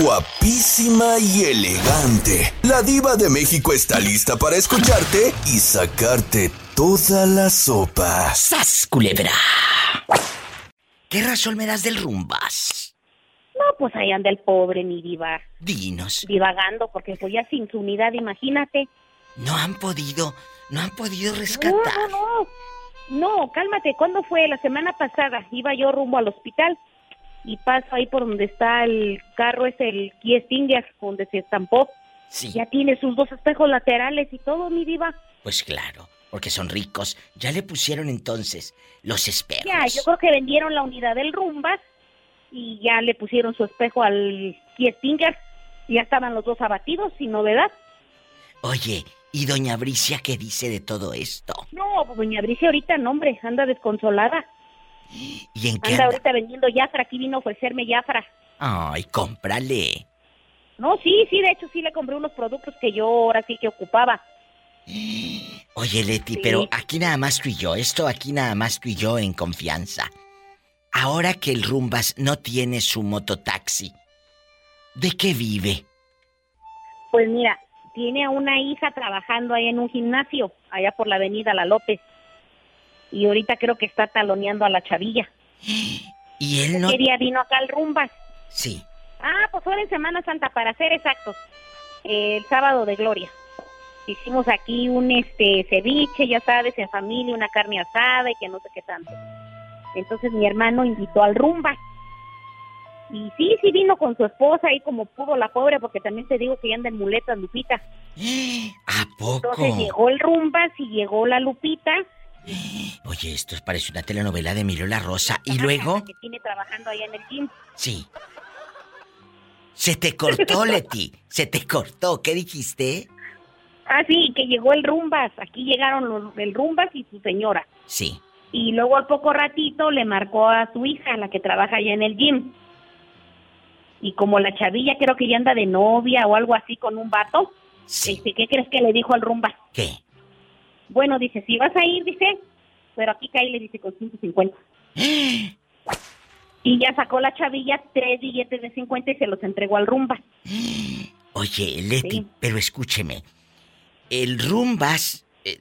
Guapísima y elegante. La diva de México está lista para escucharte y sacarte toda la sopa. ¡Sas, culebra! ¿Qué razón me das del rumbas? No, pues ahí anda el pobre, mi diva. Dinos. Divagando, porque fue ya sin su unidad, imagínate. No han podido, no han podido rescatar. No, no, no. No, cálmate. ¿Cuándo fue? La semana pasada. Iba yo rumbo al hospital y paso ahí por donde está el carro, es el Kia Stinger, donde se estampó. Sí. Ya tiene sus dos espejos laterales y todo, mi diva. Pues claro, porque son ricos. Ya le pusieron entonces los espejos. Ya, yo creo que vendieron la unidad del Rumbas y ya le pusieron su espejo al Kia Stinger. Ya estaban los dos abatidos, sin novedad. Oye, ¿y doña Bricia qué dice de todo esto? No, doña Bricia ahorita, no, hombre, anda desconsolada. ¿Y en qué Anda anda? ahorita vendiendo Jafra, aquí vino a ofrecerme Jafra. Ay, cómprale. No, sí, sí, de hecho sí le compré unos productos que yo ahora sí que ocupaba. Oye, Leti, Sí. pero aquí nada más tú y yo, esto aquí nada más tú y yo en confianza. Ahora que el Rumbas no tiene su mototaxi, ¿de qué vive? Pues mira, tiene a una hija trabajando ahí en un gimnasio, allá por la avenida La López. Y ahorita creo que está taloneando a la chavilla. Y él no... ¿Qué día vino acá al Rumbas? Sí. Ah, pues ahora en Semana Santa, para ser exactos. El sábado de Gloria. Hicimos aquí un este ceviche, ya sabes, en familia, una carne asada y que no sé qué tanto. Entonces mi hermano invitó al rumba. Y sí, sí vino con su esposa ahí como pudo la pobre, porque también te digo que ya anda en muletas, Lupita. ¿A poco? Entonces llegó el rumba, y llegó la Lupita. Oye, esto parece una telenovela de Emilio La Rosa. ¿Y luego? Que tiene trabajando allá en el gym. Sí. Se te cortó, Leti. Se te cortó. ¿Qué dijiste? Ah, sí, que llegó el rumbas. Aquí llegaron los, el rumbas y su señora. Sí. Y luego al poco ratito le marcó a su hija, la que trabaja allá en el gym. Y como la chavilla creo que ya anda de novia o algo así con un vato, Sí. este, ¿qué crees que le dijo al rumba? ¿Qué? Bueno, dice, si vas a ir, dice, pero aquí cae, le dice, con 150. Y ya sacó la chavilla tres billetes de 50 y se los entregó al rumba. Oye, Leti, Sí. pero escúcheme. El Rumbas eh,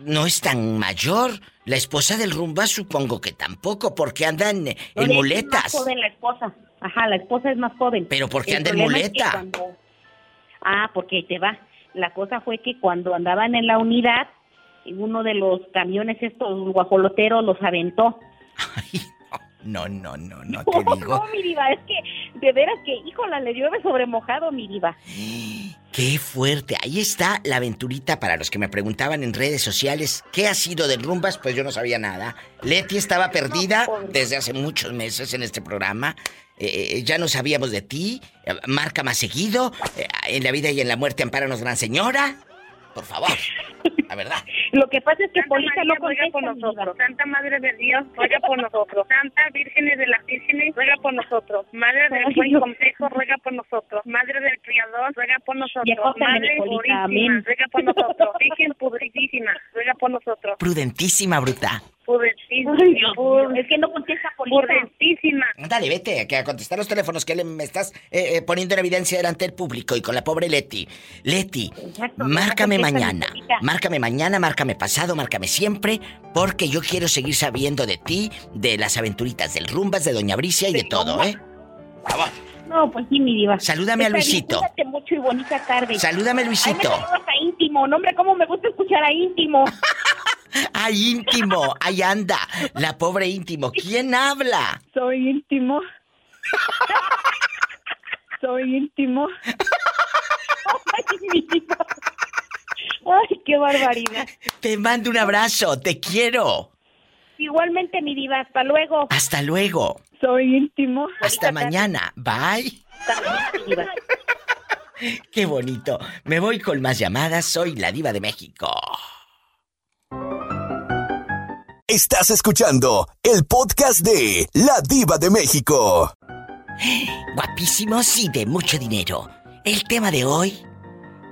no es tan mayor. La esposa del Rumbas supongo que tampoco, porque andan No, en hecho, Es muletas. más joven la esposa. Ajá, la esposa es más joven. Pero ¿por qué anda en problema es que muleta? cuando- Ah, porque ahí te va. La cosa fue que cuando andaban en la unidad, uno de los camiones estos guajoloteros los aventó. Ay, no, no, no, no, no No, te digo. no, mi diva, es que de veras que, híjola, le llueve sobre mojado, mi diva. Qué fuerte. Ahí está la aventurita para los que me preguntaban en redes sociales qué ha sido de Rumbas, pues yo no sabía nada. Leti estaba perdida desde hace muchos meses en este programa. Eh, eh, ya no sabíamos de ti. Eh, marca más seguido. Eh, en la vida y en la muerte, amparanos, gran señora. Por favor. La verdad. Lo que pasa es que Polita no ruega contesta, por nosotros. Santa Madre de Dios, ruega por nosotros. Santa Vírgenes de las Vírgenes, ruega por nosotros. Madre del Buen. Consejo, ruega por nosotros. Madre del Criador, ruega por nosotros. Madre purísima, ruega por nosotros. Virgen pudritísima, ruega por nosotros. Prudentísima, bruta. Pudentísima, Ay, Dios mío, es que no contesta Polita. pudentísima. Dale, vete, que a contestar los teléfonos que le, me estás eh, eh, poniendo en evidencia delante del público y con la pobre Leti. Leti, Exacto, márcame mañana. Márcame mañana, márcame pasado, márcame siempre, porque yo quiero seguir sabiendo de ti, de las aventuritas del Rumbas, de Doña Bricia y de todo, ¿eh? Por favor. No, pues sí, mi diva. Salúdame a Está Luisito. Mucho y bonita tarde. Salúdame, Ay, me Luisito. a íntimo. No, hombre, cómo me gusta escuchar a íntimo. ¡Ay, íntimo! ¡Ahí anda! La pobre íntimo. ¿Quién habla? Soy íntimo. Soy íntimo. Ay, mi diva. Ay, qué barbaridad. Te mando un abrazo, te quiero. Igualmente, mi diva. Hasta luego. Hasta luego. Soy íntimo. Hasta mañana. Bye. Hasta mañana, mi diva. Qué bonito. Me voy con más llamadas. Soy la diva de México. Estás escuchando el podcast de La Diva de México. Guapísimos y de mucho dinero. El tema de hoy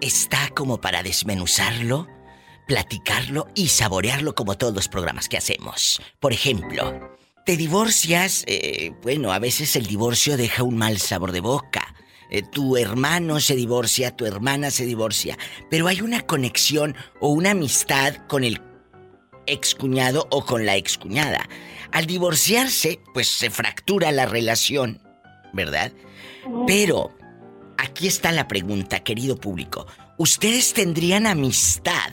está como para desmenuzarlo, platicarlo y saborearlo como todos los programas que hacemos. Por ejemplo, te divorcias, eh, bueno, a veces el divorcio deja un mal sabor de boca. eh, tu hermano se divorcia, tu hermana se divorcia, pero hay una conexión o una amistad con el excuñado o con la excuñada. Al divorciarse, pues se fractura la relación, ¿verdad? Pero aquí está la pregunta, querido público. ¿Ustedes tendrían amistad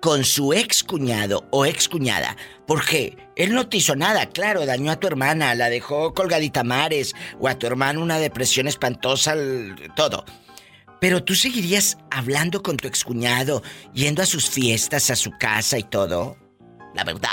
con su ex cuñado o ex cuñada? Porque él no te hizo nada, claro, dañó a tu hermana, la dejó colgadita mares, o a tu hermano una depresión espantosa, todo. Pero tú seguirías hablando con tu excuñado, yendo a sus fiestas, a su casa y todo. La verdad.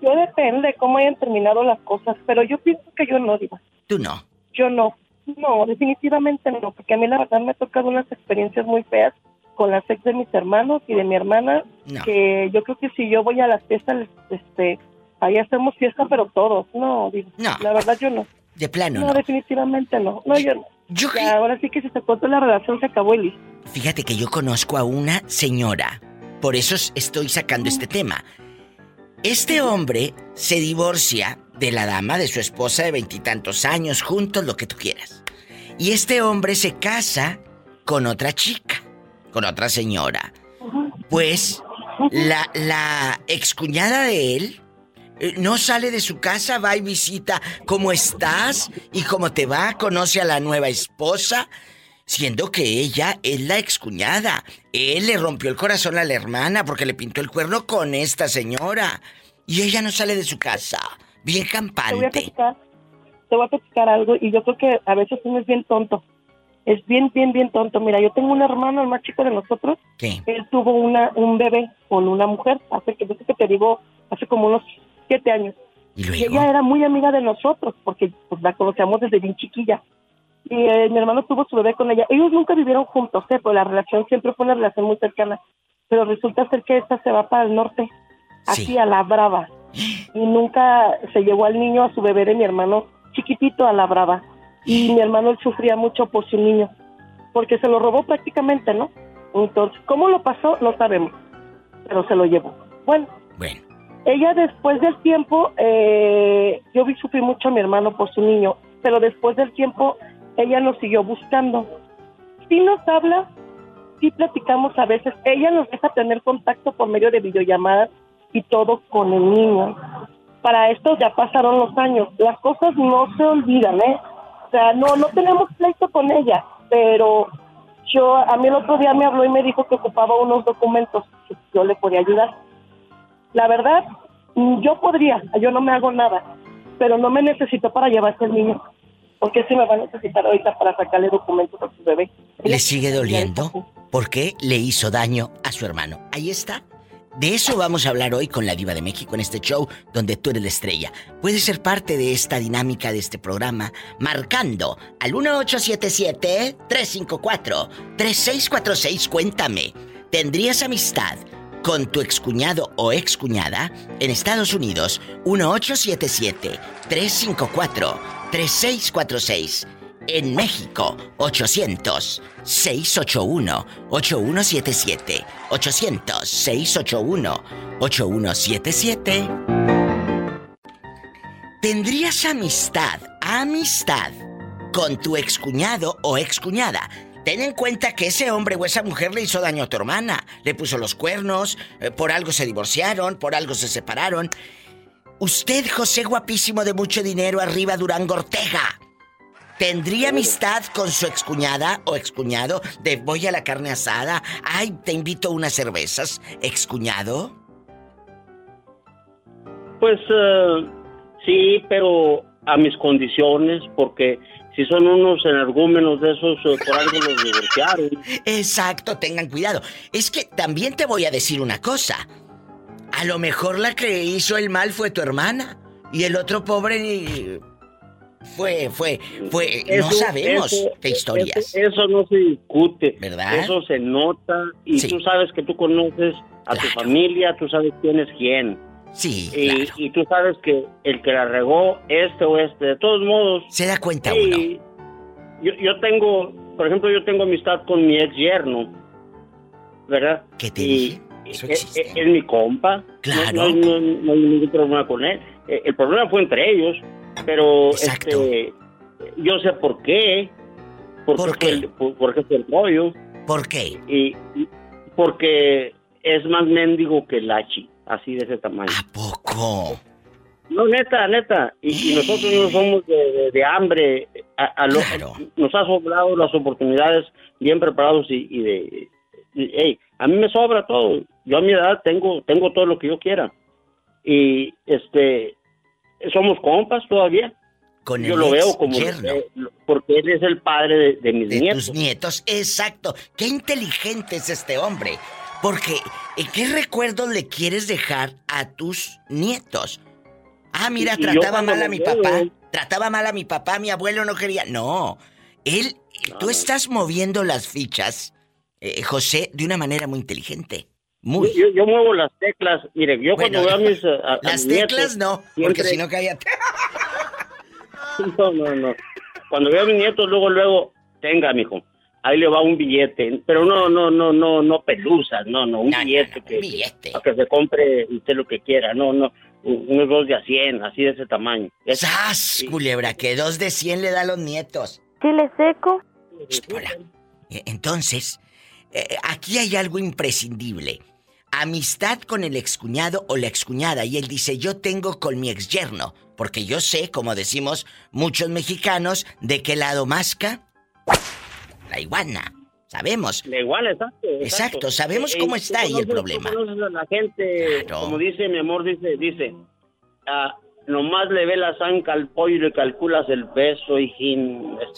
Yo depende de cómo hayan terminado las cosas, pero yo pienso que yo no, digo. Tú no. Yo no. No, definitivamente no, porque a mí la verdad me ha tocado unas experiencias muy feas con las ex de mis hermanos y de mi hermana, No. que yo creo que si yo voy a las fiestas, este, ahí hacemos fiesta, pero todos. No, digo. No. La verdad yo no. De plano, No, no. definitivamente no. No, yo no. Yo Ya, ahora sí que si se cortó la relación se acabó el. Fíjate que yo conozco a una señora. Por eso es- estoy sacando este tema. Este hombre se divorcia de la dama, de su esposa de veintitantos años, juntos, lo que tú quieras. Y este hombre se casa con otra chica, con otra señora. Pues la, la excuñada de él eh, no sale de su casa, va y visita cómo estás y cómo te va, conoce a la nueva esposa, siendo que ella es la excuñada. Él le rompió el corazón a la hermana porque le pintó el cuerno con esta señora. Y ella no sale de su casa, bien Te voy a campante. platicar, te voy a platicar algo y yo creo que a veces uno es bien tonto. Es bien, bien, bien tonto. Mira, yo tengo un hermano, el más chico de nosotros. ¿Qué? Él tuvo una, un bebé con una mujer, hace que, yo sé que te digo, hace como unos siete años. Y ella era muy amiga de nosotros porque pues, la conocíamos desde bien chiquilla. Y eh, mi hermano tuvo su bebé con ella. Ellos nunca vivieron juntos, ¿eh? pero la relación siempre fue una relación muy cercana. Pero resulta ser que esta se va para el norte, Sí. así a la brava. Y nunca se llevó al niño, a su bebé de mi hermano, chiquitito a la brava. Y mi hermano él sufría mucho por su niño, porque se lo robó prácticamente, ¿no? Entonces, ¿cómo lo pasó? No sabemos, pero se lo llevó. Bueno, bueno, ella después del tiempo, eh, yo vi sufrir mucho a mi hermano por su niño, pero después del tiempo ella nos siguió buscando. Sí nos habla, sí platicamos a veces, ella nos deja tener contacto por medio de videollamadas y todo con el niño. Para esto ya pasaron los años, las cosas no se olvidan, ¿eh? O sea, no, no tenemos pleito con ella, pero yo, a mí el otro día me habló y me dijo que ocupaba unos documentos, que yo le podía ayudar. La verdad, yo podría, yo no me hago nada, pero no me necesito para llevarse el niño, porque sí me va a necesitar ahorita para sacarle documentos a su bebé. ¿le sigue doliendo? Porque le hizo daño a su hermano. Ahí está. De eso vamos a hablar hoy con la Diva de México en este show donde tú eres la estrella. Puedes ser parte de esta dinámica de este programa marcando al 1877-354-3646. Cuéntame, ¿tendrías amistad con tu excuñado o excuñada en Estados Unidos? 1877-354-3646. En México, 800-681-8177. 800-681-8177. ¿Tendrías amistad, amistad, con tu excuñado o excuñada? Ten en cuenta que ese hombre o esa mujer le hizo daño a tu hermana, le puso los cuernos, eh, por algo se divorciaron, por algo se separaron. Usted, José guapísimo de mucho dinero, arriba Durango Ortega. ¿Tendría amistad con su excuñada o excuñado? De voy a la carne asada. Ay, te invito a unas cervezas. ¿Excuñado? Pues eh, sí, pero a mis condiciones, porque si son unos energúmenos de esos, eh, por algo los divorciaron. Exacto, tengan cuidado. Es que también te voy a decir una cosa. A lo mejor la que hizo el mal fue tu hermana. Y el otro pobre fue, fue, fue. no sabemos eso- qué historias. Eso, eso no se discute. ¿Verdad? Eso se nota y Sí. tú sabes que tú conoces a tu familia, tú sabes quién es quién. Sí, Y, claro. y tú sabes que el que la regó, este o este, de todos modos. Se da cuenta uno. Yo, yo tengo, por ejemplo, yo tengo amistad con mi ex yerno, ¿verdad? ¿Qué te Y dije? Eso es, existe. es- es mi compa. Claro. No, no, no- no hay ningún problema con él. Eh, El problema fue entre ellos, pero Exacto. este, yo sé por qué. ¿Por, ¿Por qué? el- por- porque fue el rollo. ¿Por qué? Y, y- porque es más mendigo que el hachi, así de ese tamaño. ¿A poco? No, neta, neta. Y, y nosotros no somos de, de- de hambre. A, a lo- Claro. Nos ha sobrado las oportunidades bien preparados y, y de... y, hey, a mí me sobra todo. Yo a mi edad tengo, tengo todo lo que yo quiera. Y, este, somos compas todavía. Con Yo el lo veo como... eh, porque él es el padre de, de mis de nietos. tus nietos, exacto. Qué inteligente es este hombre. Porque, ¿en qué recuerdos le quieres dejar a tus nietos? Ah, mira, Y- trataba mal a mi veo- papá. Trataba mal a mi papá, mi abuelo no quería. No. Él, tú estás moviendo las fichas, eh, José, de una manera muy inteligente. Muy. Yo, yo muevo las teclas. Mire, yo Bueno, cuando veo a mis... a- a las mis teclas nietos, no, porque si no cállate. No, no, no. Cuando veo a mis nietos, luego, luego, tenga, mijo. Ahí le va un billete. Pero no, no, no, no, no pelusas, no, no, un No, billete no, que, un billete. para que se compre usted lo que quiera. No, no, unos dos de a cien, así de ese tamaño. ¡Sas, Sí. culebra! Que dos de cien le da a los nietos. Chile seco. Hola. Eh, Entonces, eh, aquí hay algo imprescindible. Amistad con el excuñado o la excuñada. Y él dice, yo tengo con mi exyerno. Porque yo sé, como decimos muchos mexicanos, de qué lado masca la iguana. Sabemos. Da igual, exacto. Exacto, sabemos cómo tú está ahí el conoces- problema. la gente, Claro. como dice mi amor, dice, dice, ah, nomás le ve la zanca al pollo y le calculas el peso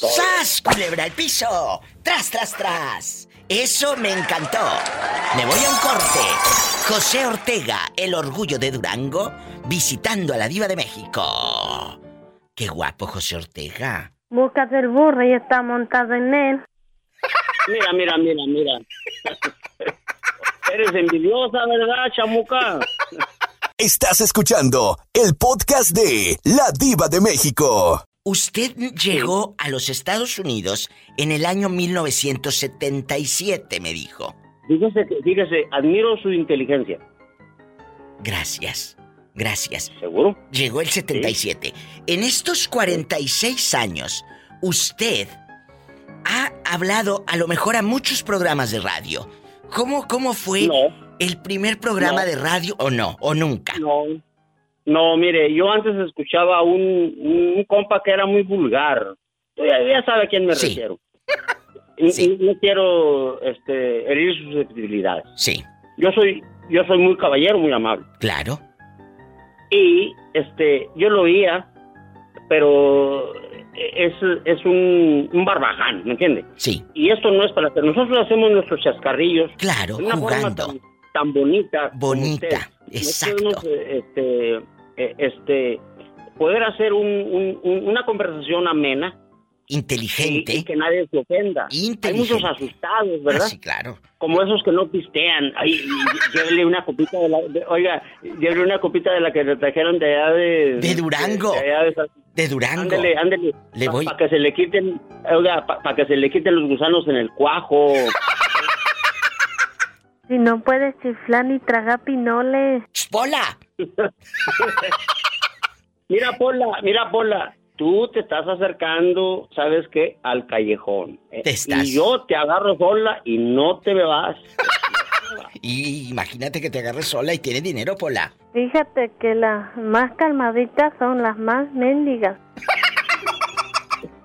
todo. ¡Sas, culebra al piso! ¡Tras, tras, tras! Eso me encantó. Me voy a un corte. José Ortega, el orgullo de Durango, visitando a la diva de México. Qué guapo José Ortega. Buscas el burro y está montado en él. Mira, mira, mira, mira. Eres envidiosa, ¿verdad, chamuca? Estás escuchando el podcast de La Diva de México. Usted llegó a los Estados Unidos en el año 1977, me dijo. Fíjese, fíjese, admiro su inteligencia. Gracias, gracias. ¿Seguro? Llegó el 77. En estos 46 años, usted ha hablado a lo mejor a muchos programas de radio. ¿Cómo, cómo fue No. el primer programa No. de radio o no? ¿O nunca? No. No, mire, yo antes escuchaba a un, un compa que era muy vulgar. Ya, ya sabe a quién me Sí. refiero. Sí. no quiero este, herir sus susceptibilidades. Sí, Yo soy, yo soy muy caballero, muy amable. claro. Y este, yo lo oía, pero es, es un, un barbaján, ¿me entiende? Sí, Y esto no es para que nosotros hacemos nuestros chascarrillos claro, de una forma jugando. tan, tan bonita. Bonita, exacto. este, eh, este, poder hacer un- un- un- una conversación amena Inteligente. y que nadie se ofenda. Inteligente. Hay muchos asustados, ¿verdad? Ah, sí, claro. Como esos que no pistean. Ay, llévele una copita de la... de- oiga, llévele una copita de la que le trajeron de allá de... De Durango. de Durango. Ándele, ándele. Le Para voy- que se le quiten, oiga, para que se le quiten los gusanos en el cuajo. Si no puedes chiflar ni tragar pinoles. ¡Pola! Mira, Pola, mira, Pola, tú te estás acercando, ¿sabes qué? Al callejón. Eh, Te estás. Y yo te agarro sola y no te me vas. Y imagínate que te agarres sola y tienes dinero, Pola. Fíjate que las más calmaditas son las más mendigas.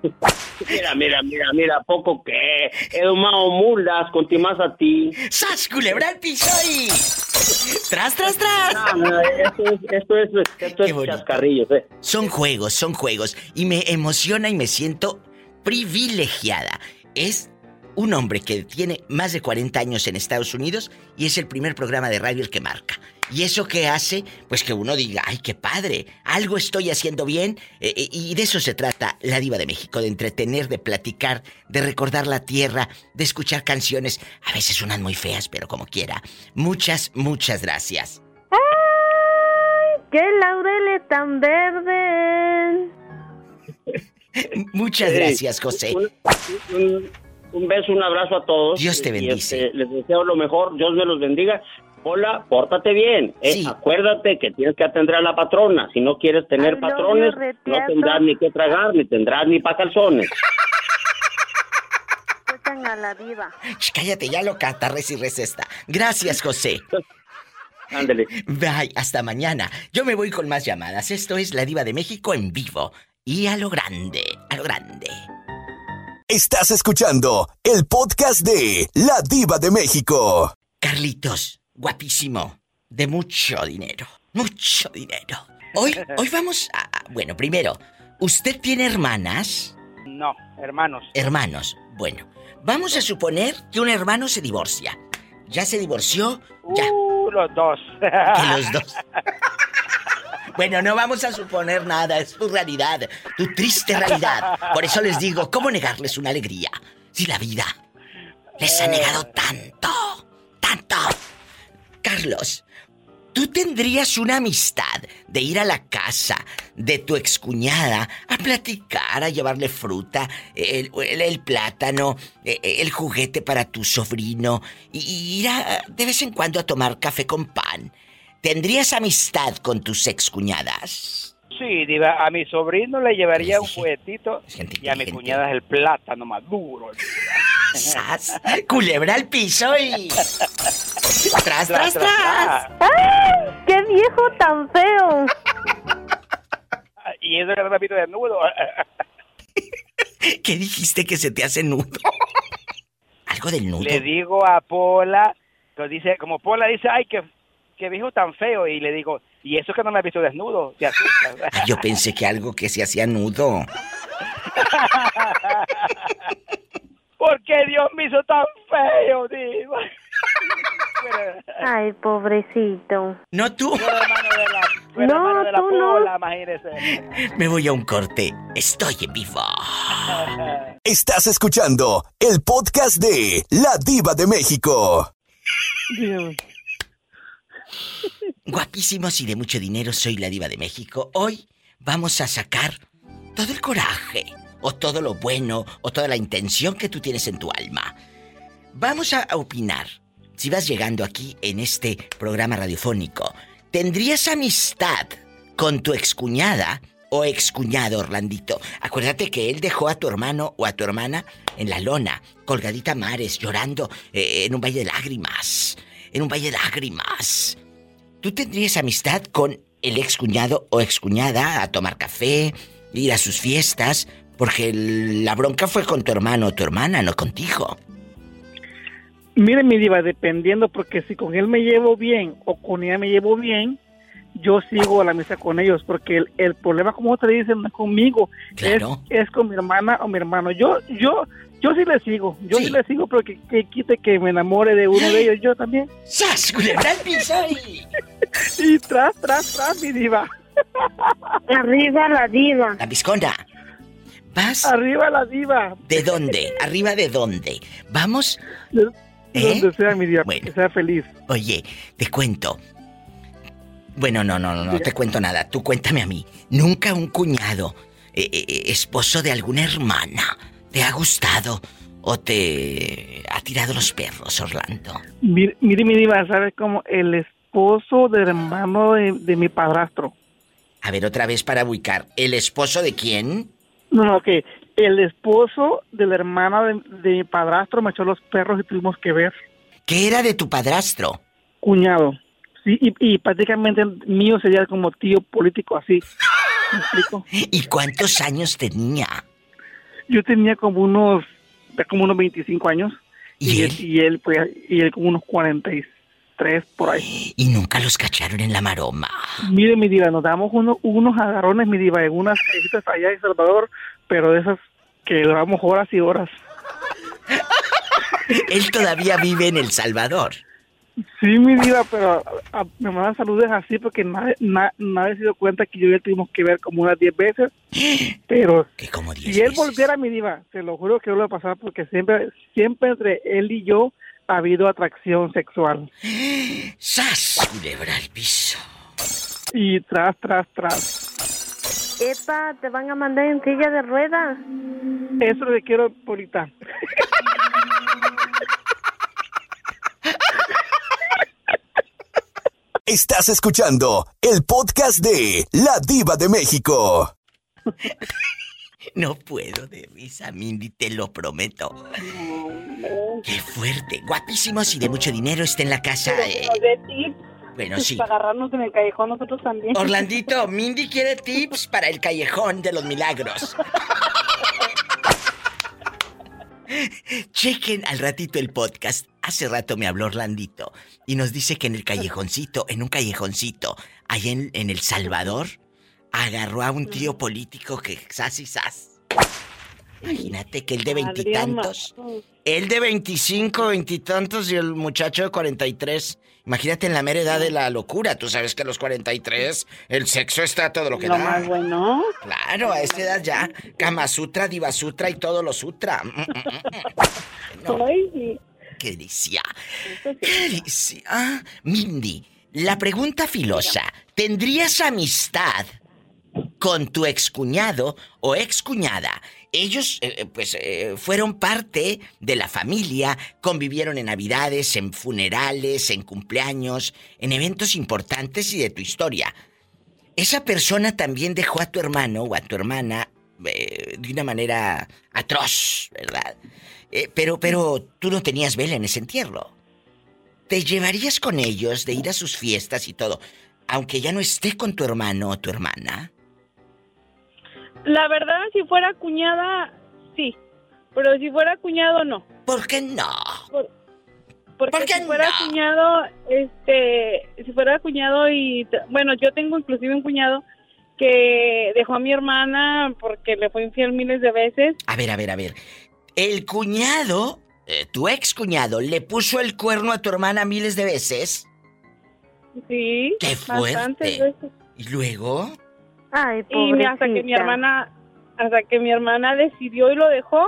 Mira, mira, mira, mira, poco que he domado mulas, contimas a ti. ¡Sas, culebra al piso y... ¡Tras, tras, tras! Ah, no, esto es, esto es, esto es chascarrillos, eh. Son juegos, son juegos. Y me emociona y me siento privilegiada. Es un hombre que tiene más de 40 años en Estados Unidos y es el primer programa de radio el que marca. ¿Y eso qué hace? Pues que uno diga, ay, qué padre, algo estoy haciendo bien. Eh, eh, y de eso se trata la diva de México, de entretener, de platicar, de recordar la tierra, de escuchar canciones. A veces unas muy feas, pero como quiera. Muchas, muchas gracias. ¡Ay! ¡Qué laureles tan verdes! Muchas Sí. gracias, José. Un, un- un beso, un abrazo a todos. Dios te Y, bendice. este, les deseo lo mejor, Dios me los bendiga. Hola, pórtate bien. eh. Sí. Acuérdate que tienes que atender a la patrona. Si no quieres tener patrones, you, no tendrás ni que tragar, ni tendrás ni pa' calzones. invitan a la diva. Sh, cállate, ya lo cata, res y recesta. Gracias, José. Ándele. Bye, hasta mañana. Yo me voy con más llamadas. Esto es La Diva de México en vivo. Y a lo grande, a lo grande. Estás escuchando el podcast de La Diva de México. Carlitos, guapísimo, de mucho dinero, mucho dinero. Hoy, hoy vamos a... Bueno, primero, ¿usted tiene hermanas? No, hermanos. Hermanos. Bueno, vamos a suponer que un hermano se divorcia. Ya se divorció, ya, Uh, los dos. que los dos. Bueno, no vamos a suponer nada, es tu realidad, tu triste realidad. Por eso les digo, ¿cómo negarles una alegría? Si la vida les ha negado tanto, tanto. Carlos, ¿tú tendrías una amistad de ir a la casa de tu excuñada a platicar, a llevarle fruta, el, plátano, eh, el juguete para tu sobrino y, y ir de vez en cuando a tomar café con pan? ¿Tendrías amistad con tus excuñadas? Sí, diva, a mi sobrino le llevaría Les un juguetito y a mi cuñada el plátano maduro. ¡Sas! Culebra al piso y... ¡Tras, tras, Tras. ¡Ay! ¡Qué viejo tan feo! Y eso que no me visto desnudo. ¿Qué dijiste que se te hace nudo? ¿Algo del nudo? Le digo a Pola, pues dice, como Pola dice, ay, que, que viejo tan feo. Y le digo, y eso que no me ha visto desnudo, te asusta. Ay, yo pensé que algo que se hacía nudo. ¿Por qué Dios me hizo tan feo, diva? Pero- Ay, pobrecito. No tú. Fue hermano de la, No, hermano de la tú no. Me voy a un corte. Estoy en vivo. Estás escuchando el podcast de La Diva de México. Guapísimos y de mucho dinero, soy la diva de México. Hoy vamos a sacar todo el coraje, o todo lo bueno, o toda la intención que tú tienes en tu alma. Vamos a opinar. Si vas llegando aquí en este programa radiofónico, ¿tendrías amistad con tu excuñada o excuñado, Orlandito? Acuérdate que él dejó a tu hermano o a tu hermana en la lona, colgadita a mares, llorando eh, en un valle de lágrimas. En un valle de lágrimas. ¿Tú tendrías amistad con el excuñado o excuñada a tomar café, ir a sus fiestas? Porque la bronca fue con tu hermano o tu hermana, no contigo. Mire, mi diva, dependiendo, porque si con él me llevo bien o con ella me llevo bien, yo sigo la misa con ellos, porque el, el problema, como te dicen, no es conmigo, Claro. es, es con mi hermana o mi hermano. Yo, yo, yo sí le sigo, yo sí, Sí. le sigo, pero que, que quite que me enamore de uno de ellos, yo también. ¡Sas! y- tras, tras, tras, mi diva. Arriba la diva. La visconda. ¿Vas? Arriba la diva. ¿De dónde? ¿Arriba de dónde? Vamos. De- ¿Eh? Donde sea mi diva, Bueno. que sea feliz. Oye, te cuento. Bueno, no, no, no, no te cuento nada. Tú cuéntame a mí. Nunca un cuñado, eh, eh, esposo de alguna hermana, te ha gustado o te ha tirado los perros, Orlando. Mire, mire mi diva, ¿sabes cómo? El esposo del hermano de, de mi padrastro. A ver, otra vez para ubicar. ¿El esposo de quién? No, no, que el esposo de la hermana de, de mi padrastro me echó los perros y tuvimos que ver. ¿Qué era de tu padrastro? Cuñado. Sí, y, y prácticamente mío sería como tío político así. ¿Me explico? ¿Y cuántos años tenía? Yo tenía como unos, como unos 25 años. ¿Y él? y él, pues, y él como unos 43 por ahí. Y nunca los cacharon en la maroma. Mire, mi diva, nos damos unos, unos agarrones, mi diva, en unas callecitas allá en Salvador, pero de esas que duramos horas y horas. Él todavía vive en El Salvador. Sí, mi diva, pero a- a- me mandan saludos así porque nadie, na- nadie se dio cuenta que yo y él tuvimos que ver como unas 10 veces. Pero Que como diez si él veces. volviera, mi diva, te lo juro que no lo va a pasar porque siempre, siempre entre él y yo ha habido atracción sexual. ¡Sas! Culebra al piso. Y tras, tras, tras. Epa, te van a mandar en silla de ruedas. Eso es lo que quiero ahorita. Estás escuchando el podcast de La Diva de México. No puedo de risa, Mindy, te lo prometo. Qué fuerte. Guapísimos y de mucho dinero está en la casa. eh. Bueno, sí. Para agarrarnos en el callejón nosotros también. Orlandito, Mindy quiere tips para el callejón de los milagros. Chequen al ratito el podcast. Hace rato me habló Orlandito y nos dice que en el callejoncito, en un callejoncito, allá en, en El Salvador, agarró a un tío político que sas y sas. Imagínate que el de veintitantos, el de veinticinco, veintitantos y el muchacho de cuarenta y tres. Imagínate en la mera edad de la locura. Tú sabes que a los 43 el sexo está todo lo que Lo da. más bueno. Claro, a esa edad ya. Kama Sutra, Diva Sutra y todo lo Sutra. Mm, mm, mm. No. ¡Qué delicia! ¡Qué delicia! Mindy, la pregunta filosa. ¿Tendrías amistad con tu excuñado o excuñada? Ellos, eh, eh, pues, eh, fueron parte de la familia, convivieron en navidades, en funerales, en cumpleaños, en eventos importantes y de tu historia. Esa persona también dejó a tu hermano o a tu hermana de una manera atroz, ¿verdad? Pero, pero tú no tenías vela en ese entierro. ¿Te llevarías con ellos de ir a sus fiestas y todo, aunque ya no esté con tu hermano o tu hermana? La verdad, si fuera cuñada, sí. Pero si fuera cuñado, no. ¿Por qué no? Por- porque si fuera cuñado, este, si fuera cuñado y, bueno, yo tengo inclusive un cuñado que dejó a mi hermana porque le fue infiel miles de veces. A ver, a ver, a ver. El cuñado, eh, tu ex cuñado, le puso el cuerno a tu hermana miles de veces. Sí. ¡Qué fuerte! veces. ¿Y luego? Ay, Y hasta que mi hermana, hasta que mi hermana decidió y lo dejó.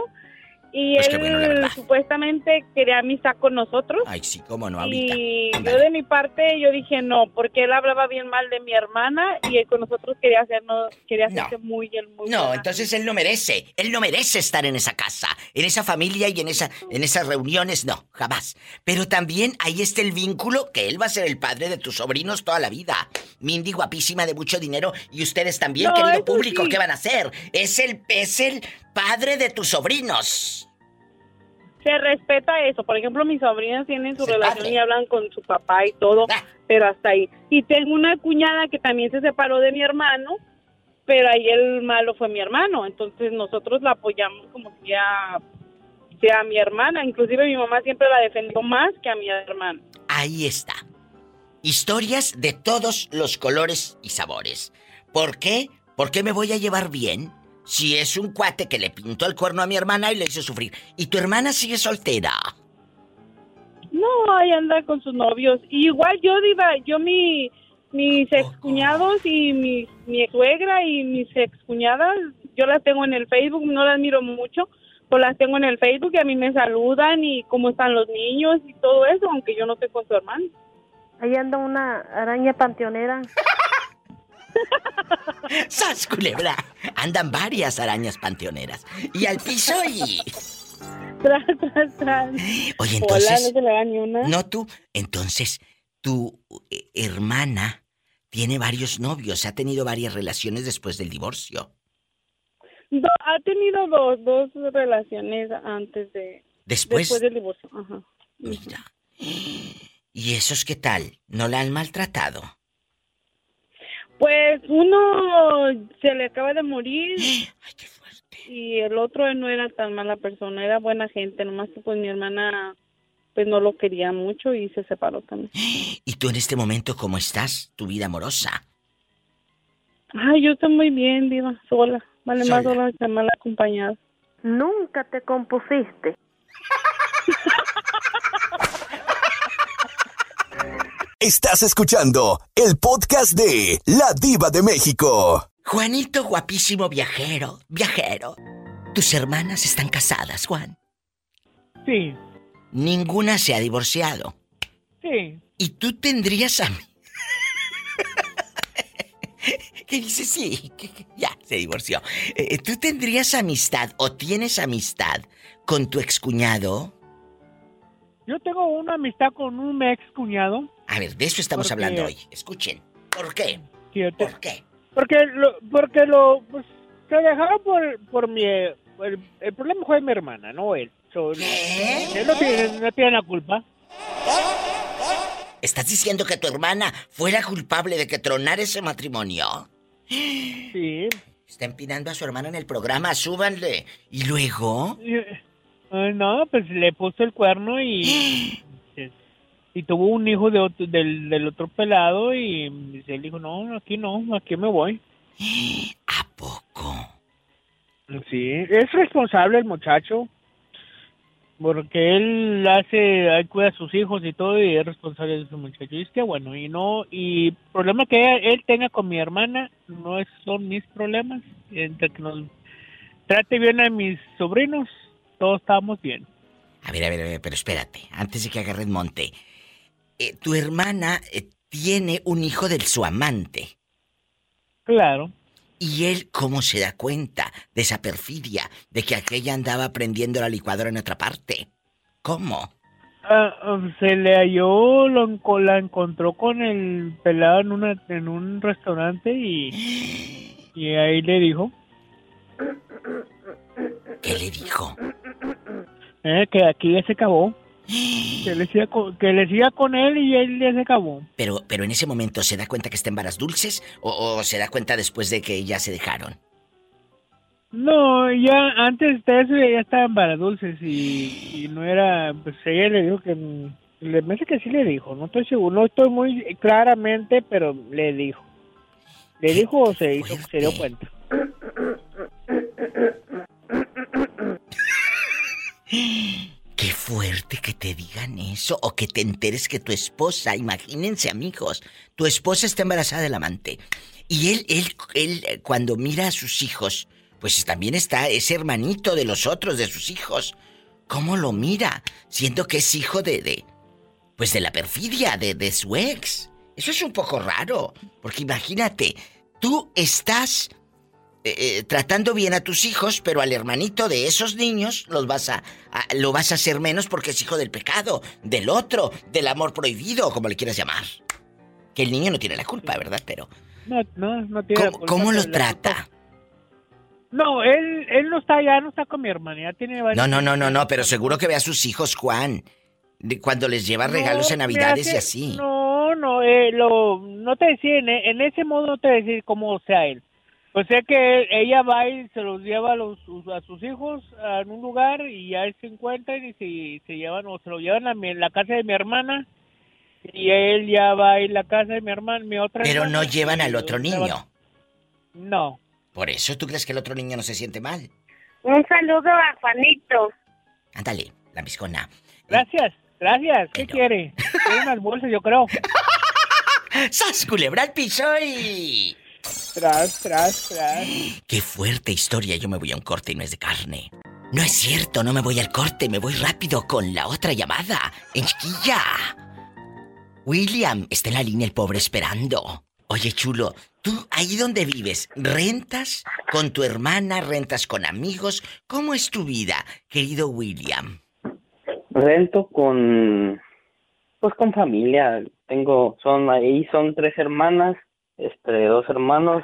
Y Pues él bueno, supuestamente quería amistad con nosotros. Ay, sí, cómo no, ahorita. Y yo de mi parte, yo dije no, porque él hablaba bien mal de mi hermana y él con nosotros quería hacernos, quería No. hacerse muy, el muy No, buena. entonces él no merece. Él no merece estar en esa casa, en esa familia y en esa, en esas reuniones, no, jamás. Pero también ahí está el vínculo que él va a ser el padre de tus sobrinos toda la vida. Mindy, guapísima de mucho dinero, y ustedes también, No, querido público, sí. ¿qué van a hacer? Es el, es el padre de tus sobrinos. Se respeta eso. Por ejemplo, mis sobrinas tienen su relación padre. y hablan con su papá y todo, Ah. pero hasta ahí. Y tengo una cuñada que también se separó de mi hermano, pero ahí el malo fue mi hermano. Entonces nosotros la apoyamos como si ya sea mi hermana. Inclusive mi mamá siempre la defendió más que a mi hermano. Ahí está. Historias de todos los colores y sabores. ¿Por qué? ¿Por qué me voy a llevar bien? Si es un cuate que le pintó el cuerno a mi hermana y le hizo sufrir. Y tu hermana sigue soltera. No, ahí anda con sus novios. Y igual yo, Diva, yo mi, mis excuñados y mi, mi suegra y mis excuñadas, yo las tengo en el Facebook, no las miro mucho, pues las tengo en el Facebook y a mí me saludan y cómo están los niños y todo eso, aunque yo no estoy con su hermano. Ahí anda una araña panteonera. ¡Sas, culebra! Andan varias arañas panteoneras. Y al piso y... Tras, tras, tras. Oye, Hola, entonces... no una. Tú. Entonces, tu eh, hermana tiene varios novios, ha tenido varias relaciones después del divorcio. Do- ha tenido dos, dos relaciones antes de... Después- Después del divorcio, ajá. Mira. ¿Y esos qué tal? ¿No la han maltratado? Pues uno se le acaba de morir y el otro no era tan mala persona, era buena gente, nomás que pues mi hermana pues no lo quería mucho y se separó también. ¿Y tú en este momento cómo estás? Tu vida amorosa. Ay, yo estoy muy bien, diva, sola, vale más Sola. sola que mal acompañada. Nunca te compusiste. Estás escuchando el podcast de La Diva de México. Juanito, guapísimo viajero, viajero. Tus hermanas están casadas, Juan. Sí, Ninguna se ha divorciado. sí. ¿Y tú tendrías a mí? ¿Qué dice? Sí, que- que ya se divorció. Eh, ¿Tú tendrías amistad o tienes amistad con tu excuñado? Yo tengo una amistad con un ex cuñado. A ver, de eso estamos Porque- hablando hoy. Escuchen. ¿Por qué? ¿Por qué? Porque lo, porque lo, pues, se dejaron por, por mi... El, el problema fue mi hermana, no él. So, no- él no tiene, no tiene la culpa. ¿Estás diciendo que tu hermana fue la culpable de que tronara ese matrimonio? Sí. Está empinando a su hermana en el programa, súbanle. ¿Y luego? Y, no, pues le puso el cuerno y... y tuvo un hijo de otro- del, del otro pelado y él dijo, no, aquí no, aquí me voy. ¿A poco? Sí, es responsable el muchacho. Porque él hace, él cuida a sus hijos y todo y es responsable de su muchacho. Y es que bueno, y no, y problema que él tenga con mi hermana no es- son mis problemas. Entre que nos trate bien a mis sobrinos, todos estamos bien. A ver, a ver, a ver, pero espérate, antes de que agarres monte. Eh, tu hermana eh, tiene un hijo del su amante. Claro. ¿Y él cómo se da cuenta de esa perfidia, de que aquella andaba prendiendo la licuadora en otra parte? ¿Cómo? Ah, ah, se le halló, lo, la encontró con el pelado en, una, en un restaurante y, y ahí le dijo ¿Qué le dijo? eh, que aquí ya se acabó. Que le, siga con, que le siga con él y él ya se acabó. Pero, pero en ese momento se da cuenta que está en varas dulces o, o se da cuenta después de que ya se dejaron. No, ya antes de eso ya estaban para dulces y, y no era, pues ella le dijo que, le me hace que sí le dijo, no estoy seguro, no estoy muy claramente, pero le dijo. Le dijo o se hizo, se dio cuenta. Qué fuerte que te digan eso o que te enteres que tu esposa, imagínense amigos, tu esposa está embarazada del amante y él, él, él cuando mira a sus hijos, pues también está ese hermanito de los otros, de sus hijos. ¿Cómo lo mira? Siendo que es hijo de, de pues de la perfidia, de, de su ex. Eso es un poco raro, porque imagínate, tú estás eh, eh, tratando bien a tus hijos, pero al hermanito de esos niños los vas a, a- lo vas a hacer menos porque es hijo del pecado, del otro, del amor prohibido, como le quieras llamar. Que el niño no tiene la culpa, ¿verdad? Pero No, no, no tiene la ¿cómo, culpa, cómo lo culpa- trata? No, él, él no está allá, no está con mi hermana, ya tiene No, no, no, no, no, pero seguro que ve a sus hijos, Juan, de cuando les lleva regalos No, en Navidades y así. No, no, eh, lo, no te decía, en, en ese modo no te decir cómo sea él. O sea que ella va y se los lleva a, los, a sus hijos en un lugar y ya se encuentran y se, se llevan o se lo llevan a mi- la casa de mi hermana y él ya va a ir a la casa de mi hermana, mi otra Pero hermana, no llevan al otro niño. No. Por eso tú crees que el otro niño no se siente mal. Un saludo a Juanito. Ándale, la miscona. Gracias, gracias. ¿Qué quiere? Quiere unas bolsas, yo creo. ¡Sas, culebra al piso y... Tras, tras, tras. Qué fuerte historia, yo me voy a un corte y no es de carne. No es cierto, no me voy al corte, me voy rápido con la otra llamada. En chiquilla. William, está en la línea el pobre esperando. Oye, chulo, tú ahí donde vives, ¿rentas con tu hermana, rentas con amigos? ¿Cómo es tu vida, querido William? Rento con, pues con familia. Tengo, son ahí son tres hermanas, este, dos hermanos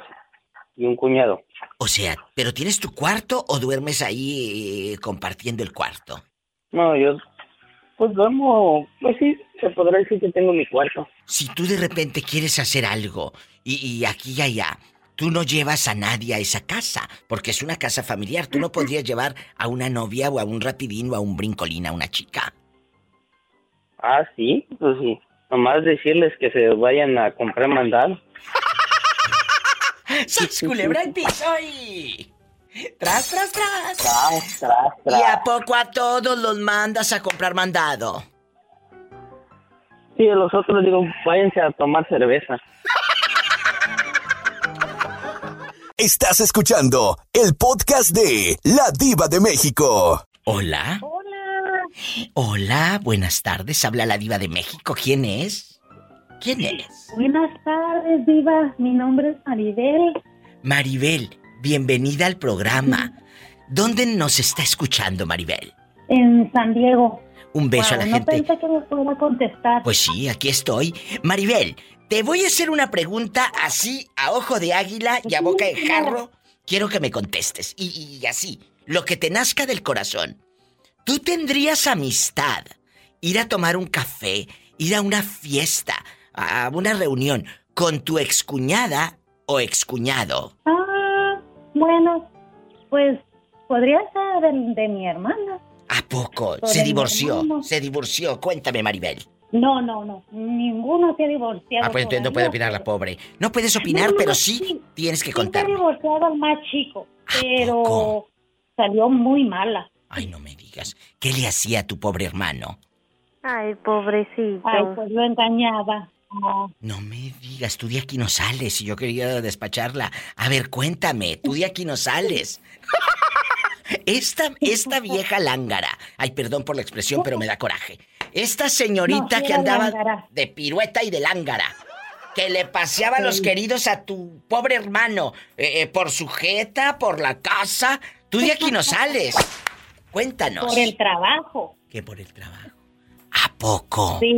y un cuñado. O sea, ¿pero tienes tu cuarto o duermes ahí eh, compartiendo el cuarto? No, yo, pues duermo, pues sí, se podrá decir que tengo mi cuarto. Si tú de repente quieres hacer algo y, y aquí y allá, tú no llevas a nadie a esa casa, porque es una casa familiar. Tú no podrías llevar a una novia o a un rapidín o a un brincolín a una chica. Ah, sí, pues sí. Nomás decirles que se vayan a comprar mandado. ¡Sas, culebra el piso y... ¡Tras, tras, tras! Tras, tras, ¿Y a poco a todos los mandas a comprar mandado? Sí, a los otros digo, váyanse a tomar cerveza. Estás escuchando el podcast de La Diva de México. ¿Hola? Hola. Hola, buenas tardes. Habla la diva de México. ¿Quién es? ¿Quién es? Buenas tardes, Diva. Mi nombre es Maribel. Maribel, bienvenida al programa. ¿Dónde nos está escuchando, Maribel? En San Diego. Un beso a la Wow, gente. No pensé que me pudiera contestar. Pues sí, aquí estoy. Maribel, te voy a hacer una pregunta así, a ojo de águila y a boca de jarro, quiero que me contestes. Y, y así, lo que te nazca del corazón. ¿Tú tendrías amistad? Ir a tomar un café, ir a una fiesta, a una reunión con tu excuñada o excuñado. Ah, bueno, pues podría ser de, de mi hermana. ¿A poco? Por Se divorció, hermano. se divorció. Cuéntame, Maribel. No, no, no. Ninguno se ha divorciado. Ah, pues entonces no puede opinar la pobre. No puedes opinar, No, no, pero no, sí tienes que Sí se ha divorciado el más chico, pero salió muy mala. Ay, no me digas. ¿Qué le hacía a tu pobre hermano? Ay, pobrecito. Ay, pues lo engañaba. No me digas, tú de aquí no sales y yo quería despacharla. A ver, cuéntame, tú de aquí no sales. Esta, esta vieja lángara, ay, perdón por la expresión, pero me da coraje. Esta señorita No, sí que andaba lángara. de pirueta y de lángara, que le paseaba a los Sí. queridos a tu pobre hermano, eh, eh, por su jeta, por la casa. Tú de aquí no sales. Cuéntanos. por el trabajo. Que por el trabajo. ¿A poco? Sí,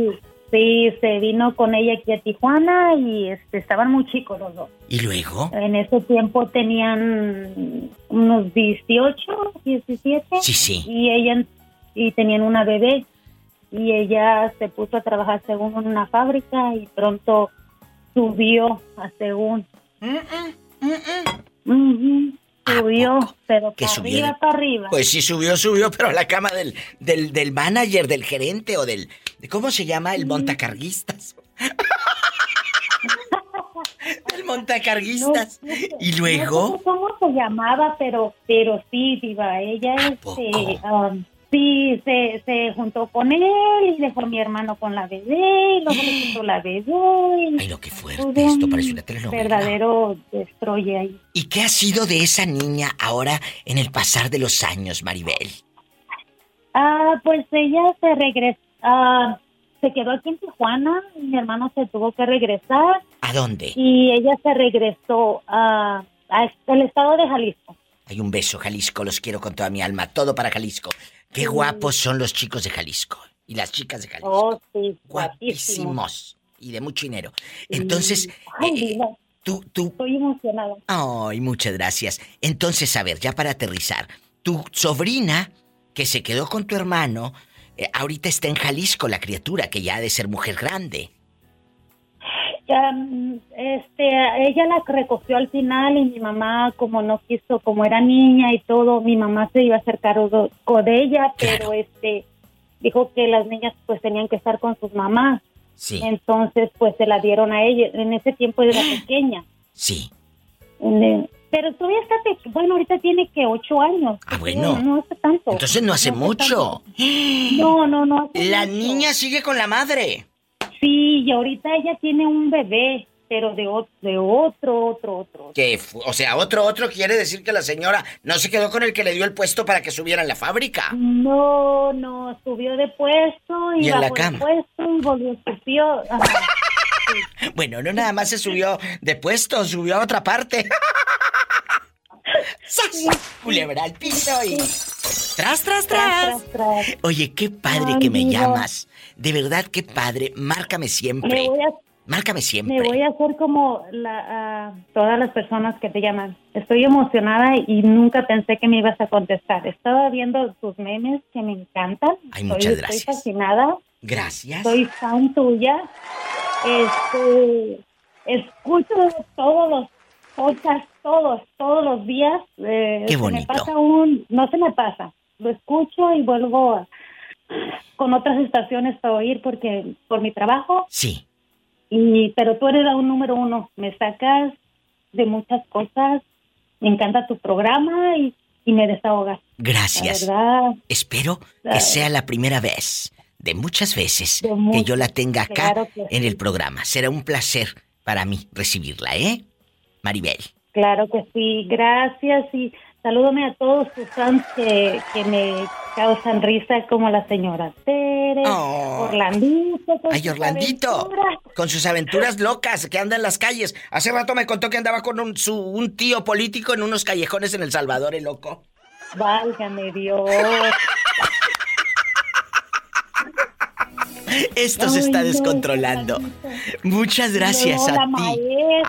sí, se vino con ella aquí a Tijuana y este, estaban muy chicos los dos. ¿Y luego? En ese tiempo tenían unos 18, 17. Sí, sí. Y ella y tenían una bebé y ella se puso a trabajar según en una fábrica y pronto subió a según. Ujú, Subió, pero Que para subió arriba, para arriba. Pues sí, subió, subió, pero a la cama del, del, del manager, del gerente o del... de- ¿Cómo se llama? El montacarguistas. el montacarguistas. No ¿Y no luego? sé cómo se llamaba, pero pero sí, diva, ella este, um, sí se, se juntó con él y dejó a mi hermano con la bebé, y luego le quitó la bebé. Ay, lo que fuerte, esto parece una telenovela. verdadero destroye ahí. ¿Y qué ha sido de esa niña ahora en el pasar de los años, Maribel? Ah, pues ella se regresó, ah, se quedó aquí en Tijuana, y mi hermano se tuvo que regresar ¿A dónde? y ella se regresó a, a el estado de Jalisco. Hay un beso, Jalisco, los quiero con toda mi alma, todo para Jalisco. Qué guapos son los chicos de Jalisco y las chicas de Jalisco. Oh, sí, guapísimos. Y de mucho dinero. Entonces, Ay, eh, tú, tú... estoy emocionada. Ay, muchas gracias. Entonces, a ver, ya para aterrizar, tu sobrina, que se quedó con tu hermano, eh, ahorita está en Jalisco, la criatura, que ya ha de ser mujer grande. Ya, este, ella la recogió al final y mi mamá, como no quiso, como era niña y todo, mi mamá se iba a hacer cargo de ella, pero este, dijo que las niñas pues tenían que estar con sus mamás. Sí. Entonces, pues se la dieron a ella. En ese tiempo era pequeña. Sí. Pero todavía está pequeña. Bueno, ahorita tiene que ocho años. Ah, bueno. No, no hace tanto. Entonces no hace mucho. No, no, no. hace La mucho. niña sigue con la madre. Sí, y ahorita ella tiene un bebé, pero de, de otro, otro, otro. Que, o sea, otro, otro quiere decir que la señora no se quedó con el que le dio el puesto para que subiera en la fábrica. No, no, subió de puesto y, Y en la cama. puesto y volvió, subió. Ajá. Bueno, no nada más se subió de puesto, subió a otra parte. ¡Sas! Culebra al piso y. ¡Tras, tras, tras! Oye, qué padre Ay, que me llamas. De verdad, qué padre. Márcame siempre. Me a, Márcame me siempre. voy a hacer como la, todas las personas que te llaman. Estoy emocionada y nunca pensé que me ibas a contestar. Estaba viendo tus memes que me encantan. Ay, Estoy- muchas Estoy gracias. fascinada. Gracias. Soy fan tuya. Este, escucho todos los podcasts, todos, todos los días. Eh, Qué se bonito. Me pasa un, no se me pasa. Lo escucho y vuelvo a- con otras estaciones para oír porque por mi trabajo. Sí. Y, pero tú eres la un número uno. Me sacas de muchas cosas. Me encanta tu programa y, y me desahogas. Gracias. La verdad. Espero que sea la primera vez de muchas veces De que yo la tenga acá claro que en el programa. Será un placer para mí recibirla, ¿eh? Maribel. Claro que sí, gracias y salúdame a todos tus fans que, que me causan risa como la señora Tere, Oh. Orlandito. con Ay, Orlandito, aventuras. con sus aventuras locas que anda en las calles. Hace rato me contó que andaba con un, su, un tío político en unos callejones en El Salvador, el loco. Válgame Dios. Esto se está descontrolando. Muchas gracias a ti.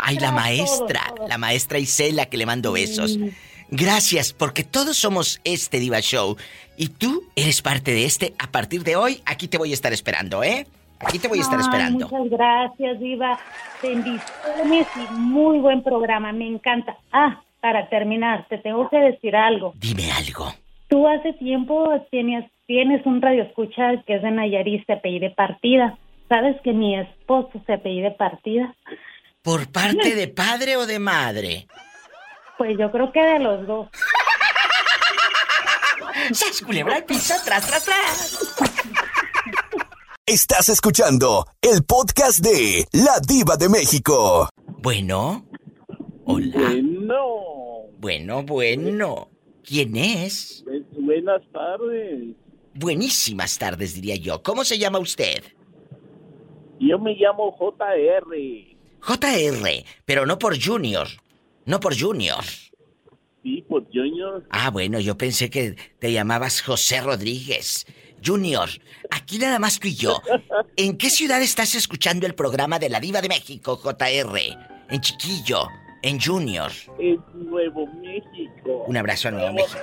Ay, la maestra. La maestra Isela, que le mando besos. Gracias, porque todos somos este Diva Show. Y tú eres parte de este. A partir de hoy, aquí te voy a estar esperando, ¿eh? Aquí te voy a estar Ay, esperando. Muchas gracias, Diva. Bendiciones y muy buen programa. Me encanta. Ah, para terminar, te tengo que decir algo. Dime algo. Tú hace tiempo tienes, tienes un radio escucha que es de Nayarit, se apellide Partida. ¿Sabes que mi esposo se apellide Partida? ¿Por parte de padre o de madre? Pues yo creo que de los dos. ¡Sas, culebra al piso! ¡Tras, tras, tras! Estás escuchando el podcast de La Diva de México. Bueno. Hola. Bueno. Bueno, bueno. ¿Quién es? Buenas tardes. Buenísimas tardes, diría yo. ¿Cómo se llama usted? Yo me llamo JR. JR, pero no por Junior. No por Junior. Sí, por Junior. Ah, bueno, yo pensé que te llamabas José Rodríguez. Junior, aquí nada más tú y yo. ¿En qué ciudad estás escuchando el programa de la Diva de México, JR? En Chiquillo, en Junior. En Nuevo México. Un abrazo a Nuevo México.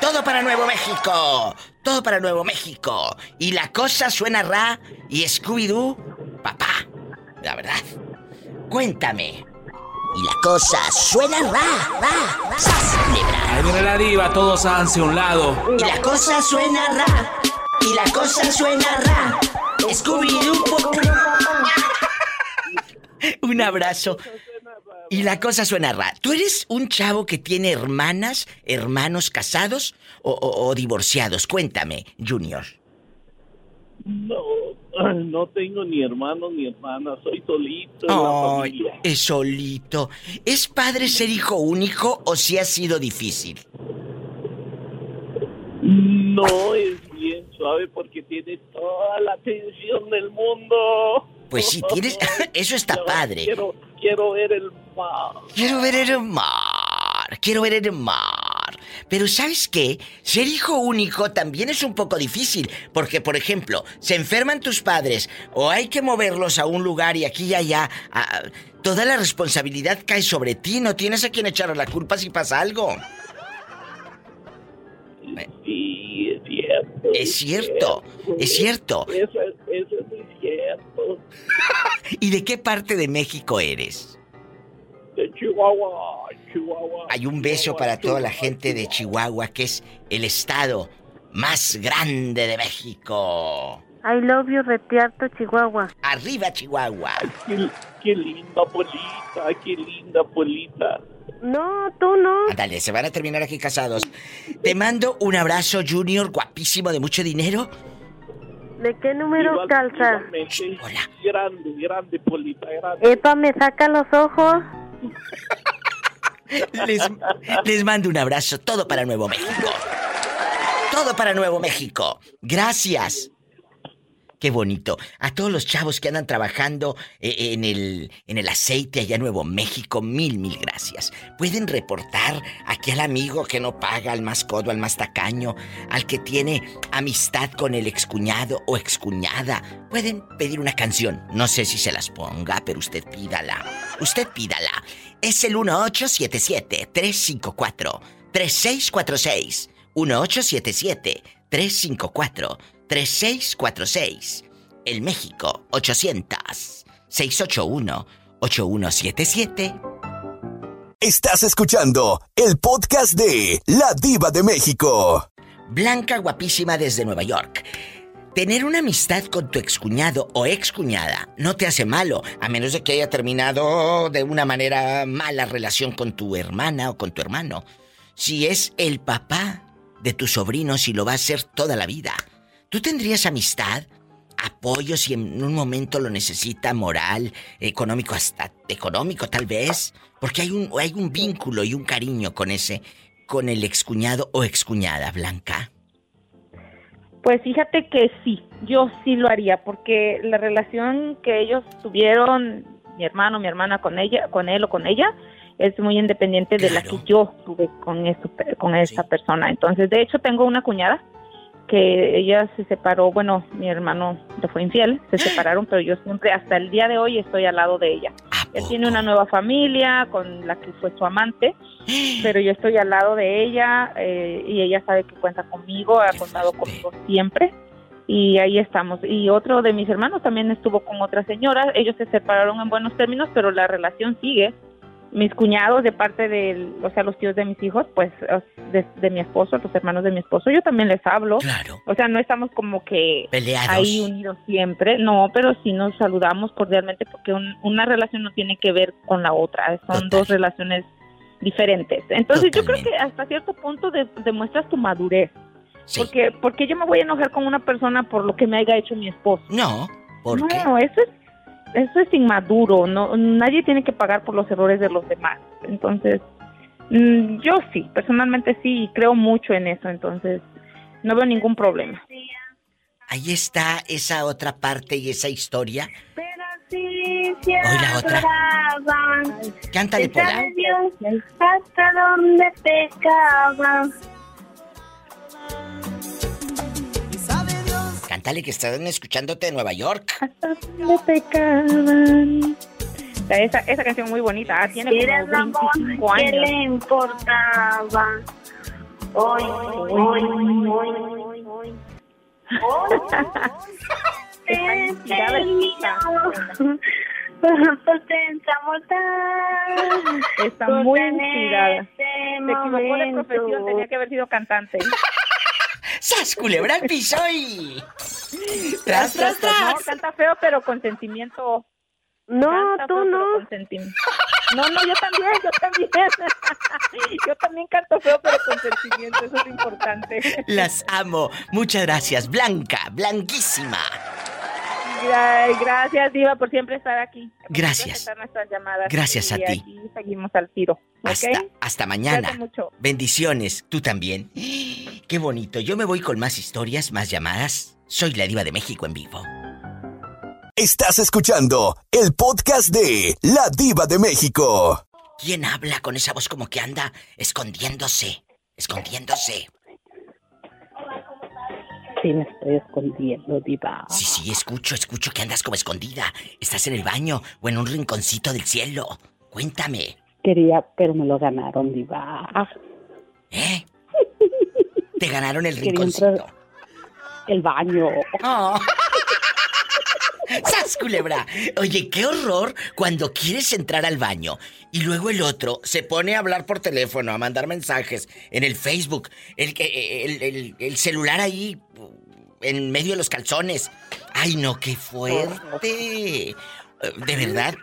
Todo para Nuevo México. Todo para Nuevo México. Y la cosa suena ra y Scooby-Doo, papá. La verdad. Cuéntame. Y la cosa suena ra, ra, sas, culebra. Ahí viene la diva, todos háganse a un lado. Y la cosa suena ra. Y la cosa suena ra. Scooby-Doo. Un abrazo. Y la cosa suena ra. ¿Tú eres un chavo que tiene hermanas, hermanos casados o, o- o divorciados? Cuéntame, Junior. No, no tengo ni hermano ni hermana. Soy solito en la familia. es solito. ¿Es padre ser hijo único o si ha sido difícil? No es bien suave porque tiene toda la atención del mundo. Pues sí, tienes. Eso está padre. Quiero, quiero ver el mar. Quiero ver el mar. Quiero ver el mar. Pero ¿sabes qué? Ser hijo único también es un poco difícil. Porque, por ejemplo, se enferman tus padres o hay que moverlos a un lugar y aquí y allá. toda la responsabilidad cae sobre ti. No tienes a quien echar la culpa si pasa algo. Sí, es cierto. Es cierto. Es cierto. Eso, es- eso es cierto. ¿Y de qué parte de México eres? De Chihuahua, Chihuahua. Hay un beso para toda la gente de Chihuahua, que es el estado más grande de México. I love you, Retiarto, Chihuahua. Arriba, Chihuahua. Qué, qué linda polita, qué linda polita. No, tú no. Ándale, se van a terminar aquí casados. Te mando un abrazo, Junior, guapísimo, de mucho dinero. ¿De qué número Igual- calza? igualmente, Grande, grande polita, grande. Epa, me saca los ojos. Les, mando un abrazo, todo para Nuevo México. Todo para Nuevo México. Gracias. Qué bonito. A todos los chavos que andan trabajando eh, en el, en el aceite allá en Nuevo México, mil, mil gracias. Pueden reportar aquí al amigo que no paga, al más codo, al más tacaño, al que tiene amistad con el excuñado o excuñada. Pueden pedir una canción. No sé si se las ponga, pero usted pídala. Usted pídala. Es el 1877-354-3646. 1877-354-3646. El México, 800-681-8177. Estás escuchando el podcast de La Diva de México. Blanca guapísima desde Nueva York. Tener una amistad con tu excuñado o excuñada no te hace malo, a menos de que haya terminado de una manera mala relación con tu hermana o con tu hermano. Si es el papá de tu sobrino, si lo va a hacer toda la vida. ¿Tú tendrías amistad? Apoyo si en un momento lo necesita, moral, económico, hasta económico tal vez. Porque hay un, hay un vínculo y un cariño con ese, con el excuñado o excuñada, Blanca. Pues fíjate que sí, yo sí lo haría, porque la relación que ellos tuvieron, mi hermano, mi hermana con ella, con él o con ella, es muy independiente de la que yo tuve con eso, con esa persona. Entonces, de hecho, tengo una cuñada que ella se separó, bueno, mi hermano le fue infiel, se separaron, pero yo siempre, hasta el día de hoy, estoy al lado de ella. ¿A Él tiene una nueva familia con la que fue su amante, pero yo estoy al lado de ella eh, y ella sabe que cuenta conmigo, ha contado conmigo siempre y ahí estamos. Y otro de mis hermanos también estuvo con otra señora, ellos se separaron en buenos términos, pero la relación sigue. Mis cuñados de parte de, o sea, los tíos de mis hijos, pues de, de mi esposo, los hermanos de mi esposo, yo también les hablo. Claro. O sea, no estamos como que Peleados. ahí unidos siempre, no, pero sí nos saludamos cordialmente porque un- una relación no tiene que ver con la otra, son dos relaciones diferentes. Entonces yo creo que hasta cierto punto de- demuestras tu madurez. Porque, porque yo me voy a enojar con una persona por lo que me haya hecho mi esposo. No, ¿por no, qué? eso es, eso es inmaduro. No, nadie tiene que pagar por los errores de los demás. Entonces, mm, yo sí, personalmente sí, y creo mucho en eso. Entonces, no veo ningún problema. Ahí está esa otra parte y esa historia. Sí, Hoy la otra. adoraban. Cántale, Pola. Dios hasta donde pecaban. Cántale que están escuchándote de Nueva York. Me pecaban. O sea, esa, esa canción muy bonita, ah, tiene como el amor 25 que años. le importaba. Hoy, hoy, hoy, hoy, hoy. Está inspirada esta Potencia mortal. Está muy en inspirada. ese Se equivocó de profesión, tenía que haber sido cantante. ¡Sas, culebra al piso y... ¡Tras, tras, tras! No, canta feo, pero con sentimiento. No, Canta tú feo, pero no. con sentimiento. No, no, yo también, yo también. Yo también canto feo, pero con sentimiento, eso es importante. Las amo. Muchas gracias. Blanca, blanquísima. Gracias, Diva, por siempre estar aquí. Gracias. aceptar nuestras llamadas. Gracias Y a ti. aquí seguimos al tiro. Hasta, hasta mañana. Mucho. Bendiciones. Tú también. Qué bonito. Yo me voy con más historias, más llamadas. Soy la diva de México en vivo. Estás escuchando el podcast de La Diva de México. ¿Quién habla con esa voz como que anda escondiéndose? Escondiéndose. Sí, me estoy escondiendo, diva. Sí, sí, escucho, escucho que andas como escondida. ¿Estás en el baño o en un rinconcito del cielo? Cuéntame. Quería, pero me lo ganaron, diva. ¿Eh? Te ganaron el Quería rinconcito. el baño. Oh. ¡Sas, culebra! Oye, qué horror cuando quieres entrar al baño y luego el otro se pone a hablar por teléfono, a mandar mensajes en el Facebook, el, que- el, el- el celular ahí en medio de los calzones. ¡Ay, no, qué fuerte! Eh, De verdad.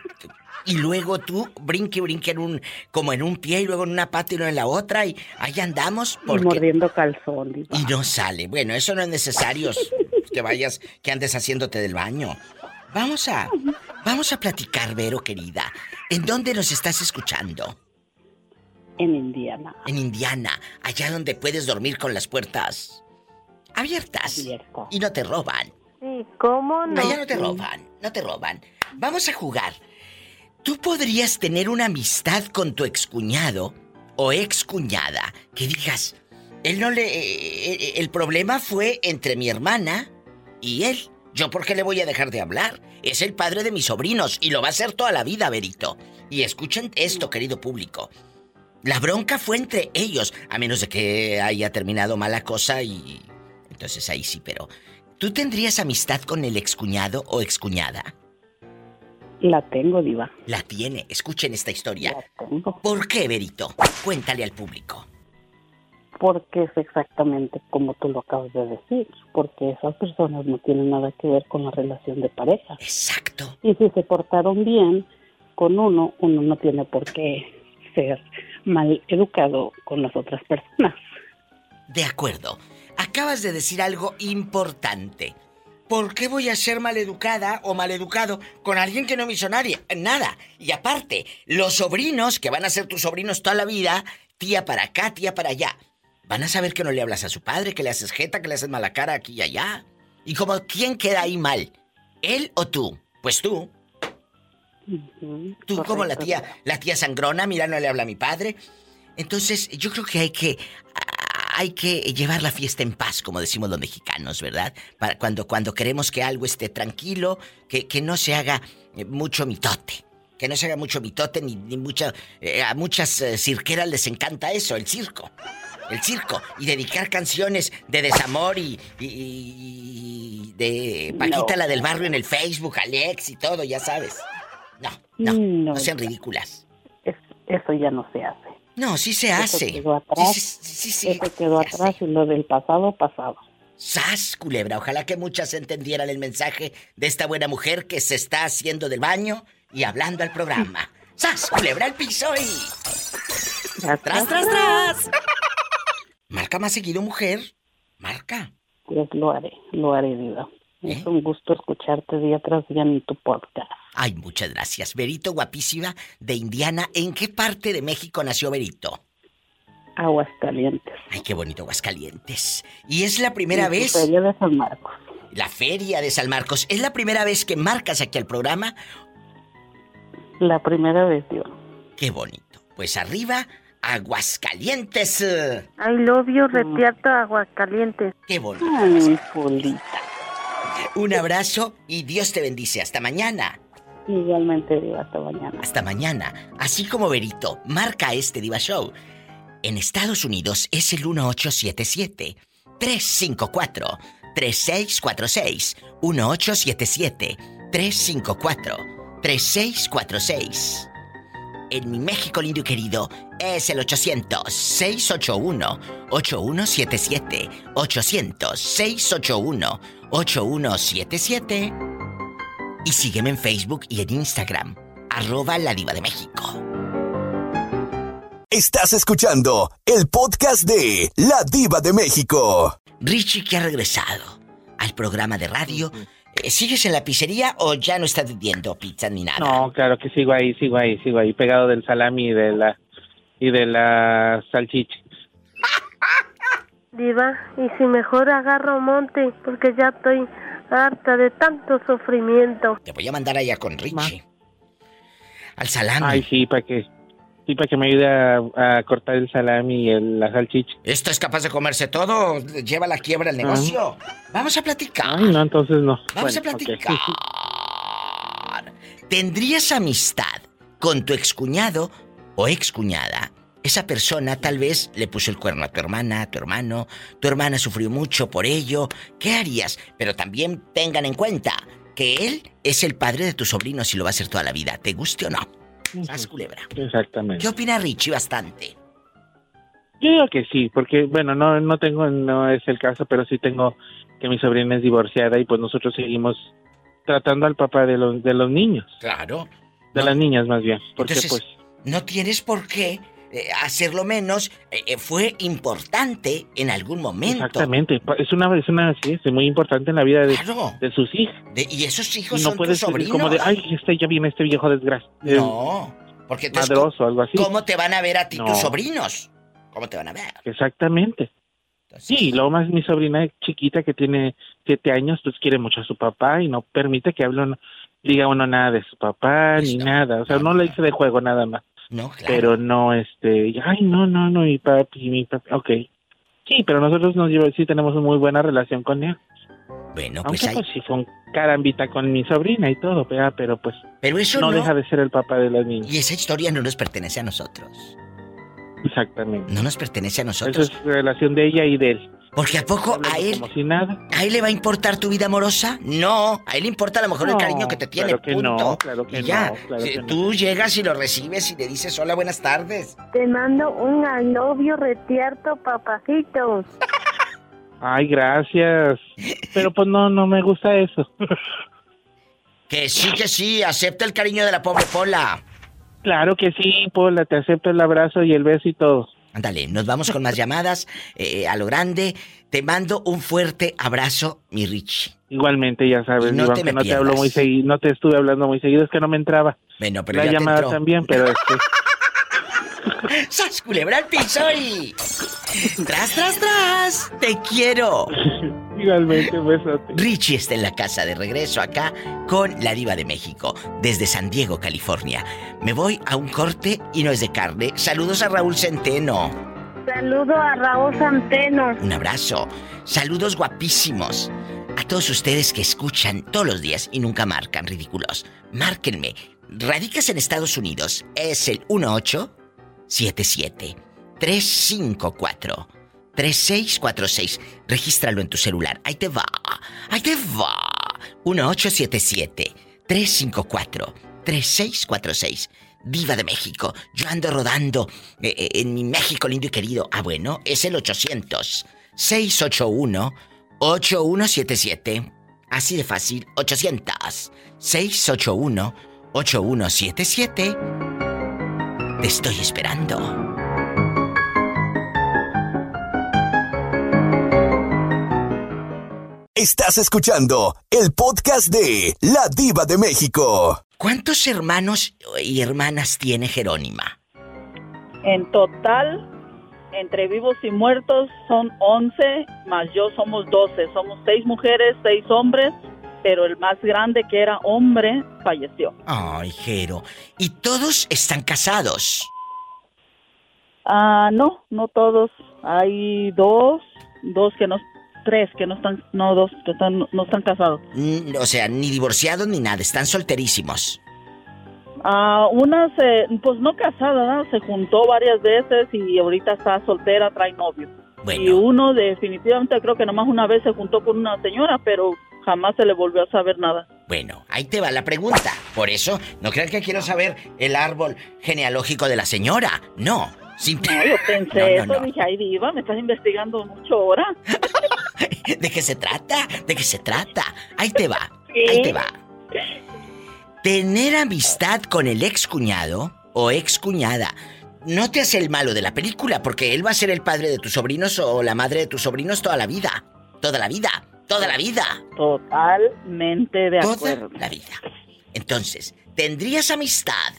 Y luego tú brinque, brinque en un, como en un pie y luego en una pata y luego en la otra y ahí andamos Y porque... mordiendo calzón, diva. Y no sale. Bueno, eso no es necesario que vayas, que andes haciéndote del baño. Vamos a, vamos a platicar, Vero, querida. ¿En dónde nos estás escuchando? En Indiana. En Indiana, allá donde puedes dormir con las puertas abiertas. Y no te roban. Sí, ¿cómo no? Allá no te roban, no te roban. Vamos a jugar. ¿Tú podrías tener una amistad con tu excuñado o excuñada que digas, él no le... eh, eh, el problema fue entre mi hermana y él. ¿Yo por qué le voy a dejar de hablar? Es el padre de mis sobrinos y lo va a hacer toda la vida, Berito. Y escuchen esto, querido público. La bronca fue entre ellos, a menos de que haya terminado mala cosa y... Entonces ahí sí, pero... ¿Tú tendrías amistad con el excuñado o excuñada? La tengo, diva. La tiene. Escuchen esta historia. ¿Por qué, Berito? Cuéntale al público. Porque es exactamente como tú lo acabas de decir. Porque esas personas no tienen nada que ver con la relación de pareja. Exacto. Y si se portaron bien con uno, uno no tiene por qué ser mal educado con las otras personas. De acuerdo. Acabas de decir algo importante. ¿Por qué voy a ser maleducada o maleducado con alguien que no me hizo nadie? Nada. Y aparte, los sobrinos, que van a ser tus sobrinos toda la vida, tía para acá, tía para allá, van a saber que no le hablas a su padre, que le haces jeta, que le haces mala cara aquí y allá. Y como, ¿quién queda ahí mal? ¿Él o tú? Pues tú. Tú como la tía, la tía sangrona, mira, no le habla a mi padre. Entonces, yo creo que hay que hay que llevar la fiesta en paz, como decimos los mexicanos, ¿verdad? Para cuando, cuando queremos que algo esté tranquilo, que, que no se haga eh, mucho mitote. que no se haga mucho mitote ni, ni mucha... eh, a muchas eh, cirqueras les encanta eso, el circo. El circo. Y dedicar canciones de desamor y, y- y de Paquita No. la del barrio en el Facebook, Alex y todo, ya sabes. No, no, no, sean ridículas. Es- eso ya no se hace. No, sí se Eso hace. quedó atrás. Sí, sí, sí, Eso quedó atrás y lo del pasado, pasado. ¡Sas, culebra! Ojalá que muchas entendieran el mensaje de esta buena mujer que se está haciendo del baño y hablando al programa. ¡Sas, culebra al piso y... ¡Tras, tras, tras! Marca más seguido, mujer. Marca. Pues lo haré, lo haré, Diva. ¿Eh? Es un gusto escucharte día tras día en tu podcast. Ay, muchas gracias. Berito, guapísima, de Indiana. ¿En qué parte de México nació Berito? Aguascalientes. Ay, qué bonito Aguascalientes. ¿Y es la primera vez? Feria de San Marcos. La feria de San Marcos. ¿Es la primera vez que marcas aquí al programa? La primera vez, Diva. Qué bonito. Pues arriba, Aguascalientes. I love you, retierto Aguascalientes. Qué bonito. Ay. Un abrazo y Dios te bendice. Hasta mañana. Igualmente, hasta mañana. Hasta mañana. Así como Berito, marca este Diva Show. En Estados Unidos es el 1877 354 3646 1877 354 3646 En mi México lindo y querido es el 800 681 y sígueme en Facebook y en Instagram, arroba la diva de México. Estás escuchando el podcast de La Diva de México. Richie que ha regresado al programa de radio. Eh, ¿Sigues en la pizzería o ya no estás vendiendo pizza ni nada? No, claro que sigo ahí, sigo ahí, sigo ahí, pegado del salami y de la y de la salchicha. Diva, y si mejor agarro monte, porque ya estoy harta de tanto sufrimiento. Te voy a mandar allá con Richie. Al salami. Ay, sí, para que sí, para que me ayude a, a cortar el salami y el- la salchicha. ¿Esto es capaz de comerse todo? ¿Lleva la quiebra el negocio? Vamos a platicar. Ay, no, entonces no. Vamos a Bueno, platicar. ¿Tendrías amistad con tu excuñado o excuñada? Esa persona tal vez le puso el cuerno a tu hermana, a tu hermano, tu hermana sufrió mucho por ello. ¿Qué harías? Pero también tengan en cuenta que él es el padre de tu sobrino si lo va a hacer toda la vida, te guste o no. Sas culebra. Exactamente. ¿Qué opina Richie bastante? Yo digo que sí, porque bueno, no no tengo no es el caso, pero sí tengo que mi sobrina es divorciada y pues nosotros seguimos tratando al papá de los de los niños, Claro. de las niñas más bien, porque Entonces, pues no tienes por qué eh, hacerlo menos. Eh, eh, fue importante en algún momento. exactamente, es una es una sí, es muy importante en la vida de, Claro. de sus hijos. De- y esos hijos no son puedes tus sobrinos. como de, ay, este ya viene este viejo desgracia. No, porque entonces, madroso, algo así. ¿cómo te van a ver a ti No. tus sobrinos? ¿Cómo te van a ver? Exactamente. Sí, luego más mi sobrina chiquita que tiene siete años, pues quiere mucho a su papá y no permite que hable diga uno nada de su papá ni nada. O sea, no le dice de juego nada más. No, claro. Pero no, este, ay, no, no, no, mi papi, mi papi, ok. Sí, pero nosotros nos lleva, sí tenemos una muy buena relación con él. Bueno, pues Aunque hay... pues sí fue un carambita con mi sobrina y todo, ¿verdad? pero pues Pero eso no, no... deja de ser el papá de las niñas. Y esa historia no nos pertenece a nosotros. Exactamente. No nos pertenece a Esa nosotros. es relación de ella y de él. Porque a poco a él... Como si nada. ¿A él le va a importar tu vida amorosa? No, a él le importa a lo mejor el cariño que te tiene, claro que punto. no, claro que y ya, no, claro que tú llegas y lo recibes y le dices hola, buenas tardes. Te mando un novio retierto, papacito. Ay, gracias. Pero pues no, no me gusta eso. Que sí, que sí, acepta el cariño de la pobre Pola. Claro que sí, Pola, te acepto el abrazo y el beso y todo. Ándale, nos vamos con más llamadas eh, a lo grande. Te mando un fuerte abrazo, mi Richie. Igualmente, ya sabes, no digo, te no te hablo muy seguido, no te estuve hablando muy seguido, es que no me entraba. Bueno, pero La ya te llamada entró. también, pero este, ¡Sas, culebra al piso y... ¡Tras, tras, tras! ¡Te quiero! igualmente, un besote. Richie está en la casa de regreso acá con la diva de México, desde San Diego, California. Me voy a un corte y no es de carne. Saludos a Raúl Centeno. Saludo a Raúl Santeno. Un abrazo. Saludos guapísimos. A todos ustedes que escuchan todos los días y nunca marcan ridículos. Márquenme. radicas en Estados Unidos, es el 1877 354 3646. Regístralo en tu celular. Ahí te va. Ahí te va. 1877 354 3646. Diva de México. Yo ando rodando eh, eh, en mi México lindo y querido. Ah, bueno, es el 800 681 8177. Así de fácil. 800 681 8177. Te estoy esperando. Estás escuchando el podcast de La Diva de México. ¿Cuántos hermanos y hermanas tiene Jerónima? En total, entre vivos y muertos son 11, más yo somos 12. Somos seis mujeres, seis hombres, pero el más grande que era hombre falleció. Ay, Jero. ¿Y todos están casados? Ah, no, no todos. Hay dos, dos que no, tres que no están, no dos que están, no están casados. Mm, o sea, ni divorciados ni nada, están solterísimos. Ah, una se, pues no casada, ¿no? se juntó varias veces y ahorita está soltera, trae novio. Y uno definitivamente creo que nomás una vez se juntó con una señora, pero jamás se le volvió a saber nada. Bueno, ahí te va la pregunta. Por eso, no crean que quiero saber el árbol genealógico de la señora. No. Sin... No, yo pensé eso, dije, ay diva, me estás investigando mucho ahora. ¿De qué se trata? ¿De qué se trata? Ahí te va. Ahí te va. Tener amistad con el ex cuñado o ex cuñada no te hace el malo de la película, porque él va a ser el padre de tus sobrinos o la madre de tus sobrinos toda la vida. Toda la vida. Toda la vida. Totalmente de acuerdo. Toda la vida. Entonces, ¿tendrías amistad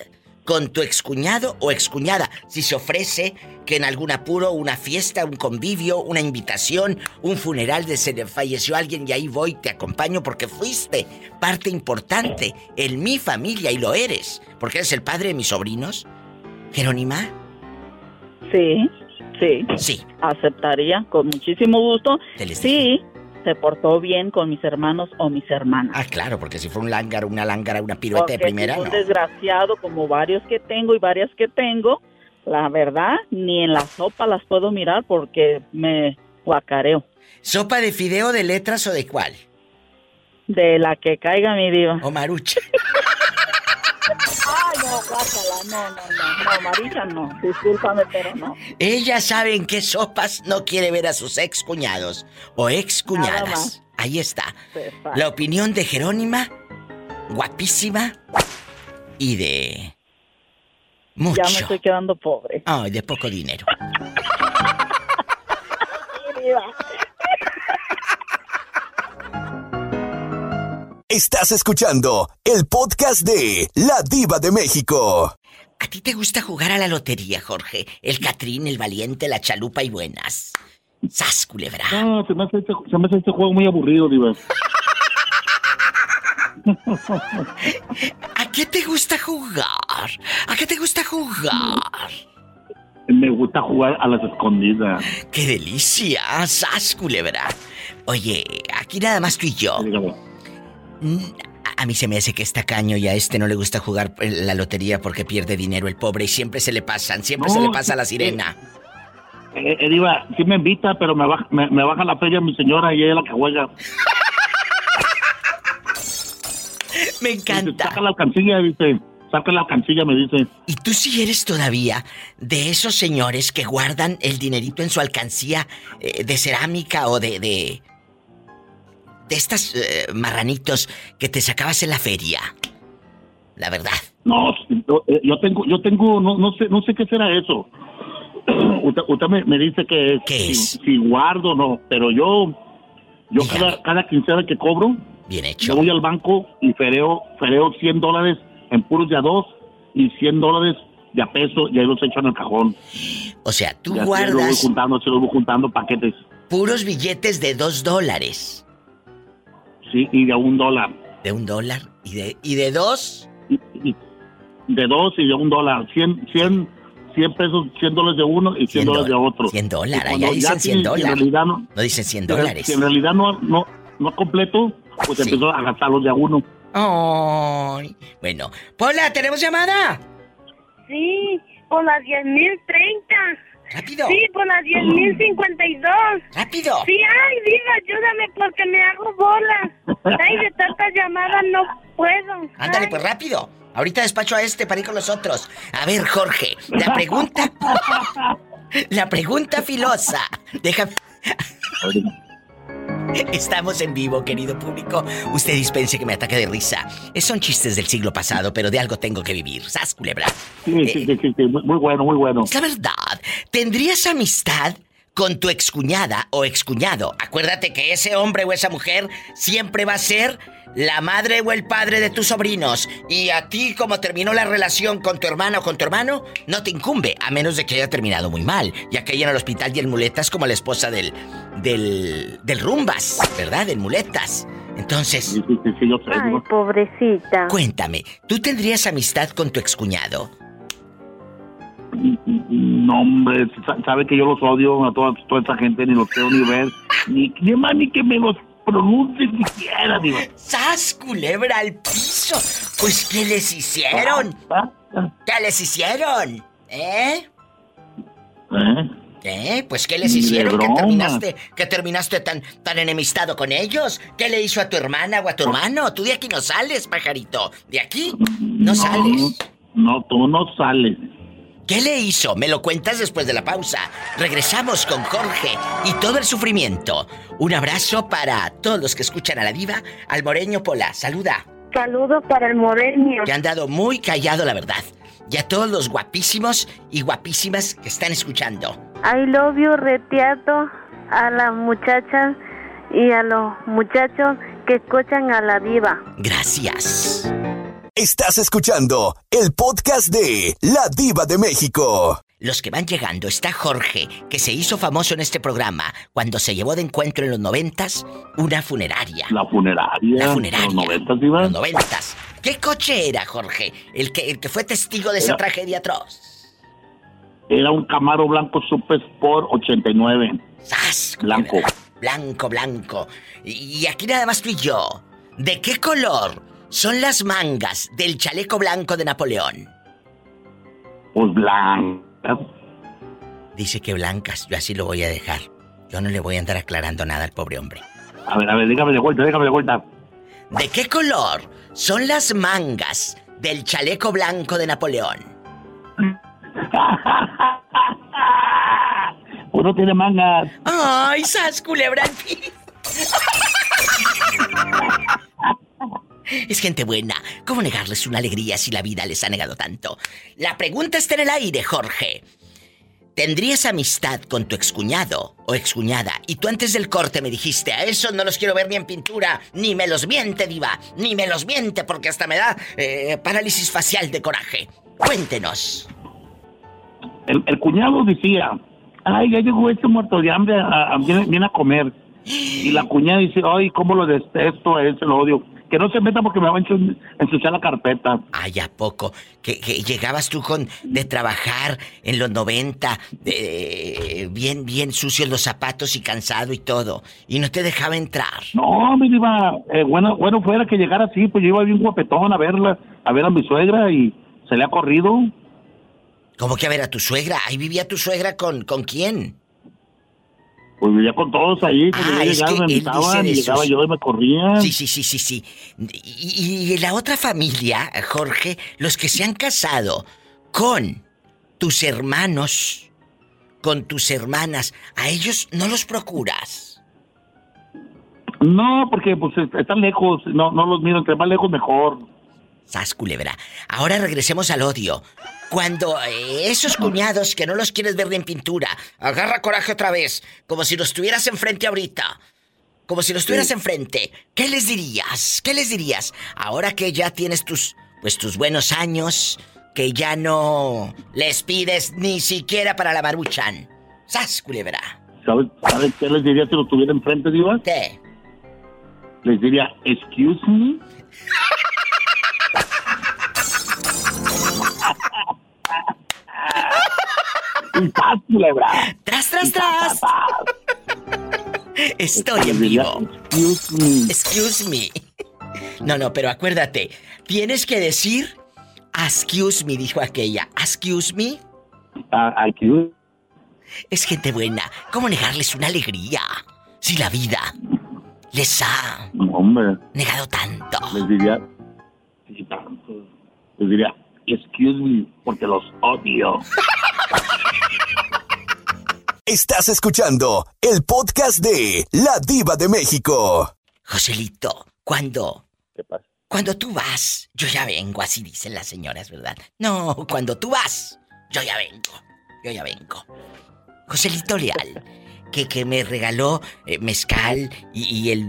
con tu excuñado o excuñada si se ofrece que en algún apuro, una fiesta, un convivio, una invitación, un funeral de se le falleció alguien y ahí voy, te acompaño porque fuiste parte importante en mi familia y lo eres, porque eres el padre de mis sobrinos? Jerónima? Sí, sí. Sí. Aceptaría con muchísimo gusto. Sí, se portó bien con mis hermanos o mis hermanas. Ah, claro, porque si fue un lángaro, una lángara, una pirueta de primera, un desgraciado como varios que tengo y varias que tengo, la verdad, ni en la sopa las puedo mirar porque me guacareo. ¿Sopa de fideo de letras o de cuál? De la que caiga mi diva. O marucha. Guácala, no, no, no, no, Marisa no, discúlpame, pero no. Ella sabe en qué sopas no quiere ver a sus ex cuñados o ex cuñadas. Ahí está. La opinión de Jerónima, guapísima y de mucho. Ya me estoy quedando pobre. Ay, de poco dinero. Estás escuchando el podcast de La Diva de México. ¿A ti te gusta jugar a la lotería, Jorge? El Catrín, el Valiente, la Chalupa y buenas. ¡Sas, culebra! No, se me hace este, se me hace este juego muy aburrido, Diva. ¿A qué te gusta jugar? ¿A qué te gusta jugar? Me gusta jugar a las escondidas. ¡Qué delicia! ¡Sas, culebra! Oye, aquí nada más tú y yo. Mm, A mí se me hace que está caño y a este no le gusta jugar la lotería porque pierde dinero el pobre y siempre se le pasan, siempre se le pasa a la sirena. Eh, eh, Diva, sí me invita, pero me baja, me, me baja la feria mi señora y ella es la que juega. Me encanta. Saca la alcancilla, dice. Saca la alcancilla, me dice. ¿Y tú si eres todavía de esos señores que guardan el dinerito en su alcancía eh, de cerámica o de... de, de estas eh, marranitos que te sacabas en la feria? La verdad. No, yo, eh, yo tengo, yo tengo, no, no sé, no sé qué será eso. usted usted me, me dice que si, si guardo no, pero yo, yo cada, cada quincena que cobro, Bien hecho. yo voy al banco y fereo, fereo 100 dólares en puros de a dos y 100 dólares de a peso y ahí los echo en el cajón. O sea, tú Y así los voy guardas juntando, se los voy juntando paquetes. puros billetes de dos dólares. Sí, y de un dólar. ¿De un dólar? ¿Y de, y de dos? De dos y de un dólar. 100, 100, 100 pesos, 100 dólares de uno y 100 dólares de otro. 100 dólares, allá dicen ya 100 sí, dólares. No, No dicen 100 si en- dólares. Si en realidad no, no, no completo, pues empezó a gastarlos de a uno. Ay. Bueno, Pola, ¿tenemos llamada? Sí, por las 10.030. Rápido. Sí, por las 10.052. Rápido. Sí, ay, diva, ayúdame porque me hago bola. Ay, de tantas llamadas no puedo. Ándale, pues rápido. Ahorita despacho a este para ir con los otros. A ver, Jorge, la pregunta. la pregunta filosa. Déjame. Estamos en vivo, querido público. Usted dispense que me ataque de risa. Son chistes del siglo pasado, pero de algo tengo que vivir. ¿Sas, culebra? Sí, sí, sí, sí, muy bueno, muy bueno. La verdad, ¿tendrías amistad con tu excuñada o excuñado? Acuérdate que ese hombre o esa mujer siempre va a ser la madre o el padre de tus sobrinos. Y a ti, como terminó la relación con tu hermana o con tu hermano, no te incumbe, a menos de que haya terminado muy mal, ya que ella en el hospital y en muletas como la esposa del. del. del Rumbas, ¿verdad? Del muletas. Entonces. Ay, pobrecita. Cuéntame, ¿tú tendrías amistad con tu excuñado? No, hombre, sabe que yo los odio a toda, toda esa gente, ni los quiero ni ver, ni, ni más ni que me los pronuncie siquiera, digo. ¡Sas, culebra al piso! Pues, ¿qué les hicieron? ¿Qué les hicieron? ¿Eh? ¿Eh? ¿Eh? Pues ¿qué les hicieron? ¿Que terminaste, que terminaste tan, tan enemistado con ellos? ¿Qué le hizo a tu hermana o a tu hermano? Tú de aquí no sales, pajarito. De aquí no, sales. No, tú no sales. ¿Qué le hizo? Me lo cuentas después de la pausa. Regresamos con Jorge y todo el sufrimiento. Un abrazo para todos los que escuchan a la diva, al moreño Pola. Saluda. Saludos para el moreño. Que han dado muy callado, la verdad. Y a todos los guapísimos y guapísimas que están escuchando. I love you, reteato a las muchachas y a los muchachos que escuchan a la diva. Gracias. Estás escuchando el podcast de La Diva de México. Los que van llegando está Jorge, que se hizo famoso en este programa cuando se llevó de encuentro en los noventas una funeraria. La funeraria. La funeraria. Los noventas, Diva. Los noventas. ¿Qué coche era, Jorge? El que, el que fue testigo de esa tragedia atroz. Era un Camaro blanco Super Sport 89. ¡Sas! Blanco. Blanco, blanco. Y aquí nada más tú y yo. ¿De qué color son las mangas del chaleco blanco de Napoleón? Pues blanca. Dice que blancas, yo así lo voy a dejar. Yo no le voy a andar aclarando nada al pobre hombre. A ver, a ver, dígame de vuelta, dígame de vuelta. ¿De qué color son las mangas del chaleco blanco de Napoleón? Uno tiene mangas. ¡Ay, sas culebra! Es gente buena. ¿Cómo negarles una alegría si la vida les ha negado tanto? La pregunta está en el aire, Jorge. ¿Tendrías amistad con tu excuñado o excuñada? Y tú antes del corte me dijiste, a esos no los quiero ver ni en pintura, ni me los miente, diva, ni me los miente porque hasta me da eh, parálisis facial de coraje. Cuéntenos. El, cuñado decía, ay, ya llegó este muerto de hambre, viene a comer. Y la cuñada dice, ay, cómo lo detesto, a ese lo odio. Que no se meta porque me va a ensu- ensuciar la carpeta. Ay, ¿a poco? Que, que llegabas tú con de trabajar en los 90, de- bien, bien sucios los zapatos y cansado y todo, y no te dejaba entrar. No, me iba, eh, bueno, bueno fuera que llegara así, pues yo iba bien guapetón a verla, a ver a mi suegra y se le ha corrido. ¿Cómo que a ver a tu suegra? Ahí vivía tu suegra con, ¿con quién? Pues vivía con todos ahí, pues Ah, yo es llegaba, que me invitaban, y llegaba yo y me corrían. Sí, sí, sí, sí, sí. Y, y la otra familia, Jorge, los que se han casado con tus hermanos, con tus hermanas, a ellos no los procuras. No, porque pues est- están lejos, no, no los miro, entre más lejos mejor. Sas, culebra. Ahora regresemos al odio. Cuando eh, esos cuñados que no los quieres ver ni en pintura, agarra coraje otra vez, como si los tuvieras enfrente ahorita. Como si los tuvieras enfrente. ¿Qué les dirías? ¿Qué les dirías? Ahora que ya tienes tus, pues tus buenos años, que ya no les pides ni siquiera para la maruchan. Sas, culebra. ¿Sabes, ¿Sabes qué les diría si lo tuviera enfrente, Diva? ¿Qué? Les diría, excuse me. Y paz, culebra. ¡Tras, tras, tras! Estoy en vivo. Excuse me. Excuse me. No, no, pero acuérdate, tienes que decir excuse me, dijo aquella. Excuse me. Ah, excuse. Es gente buena. ¿Cómo negarles una alegría? Si la vida les ha Hombre. negado tanto. Les diría. Les diría, excuse me, porque los odio. Estás escuchando el podcast de La Diva de México. Joselito, cuando. ¿Qué pasa? Cuando tú vas, yo ya vengo, así dicen las señoras, ¿verdad? No, cuando tú vas, yo ya vengo. Yo ya vengo. Joselito Leal, que, que me regaló eh, mezcal y, el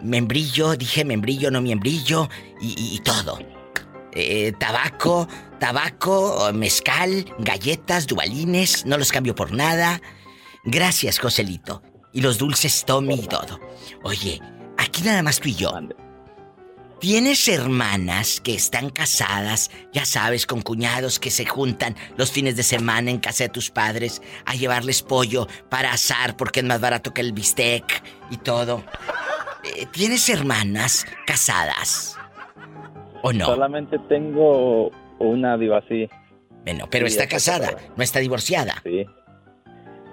membrillo, dije membrillo, no membrillo, y, todo. Eh, tabaco, tabaco, mezcal, galletas, dualines, no los cambio por nada. Gracias, Joselito. Y los dulces Tommy y todo. Oye, aquí nada más tú y yo. ¿Tienes hermanas que están casadas, ya sabes, con cuñados que se juntan los fines de semana en casa de tus padres a llevarles pollo para asar porque es más barato que el bistec y todo? Eh, ¿Tienes hermanas casadas? ¿O no? Solamente tengo una diva así. Bueno, pero está casada, no está divorciada. Sí.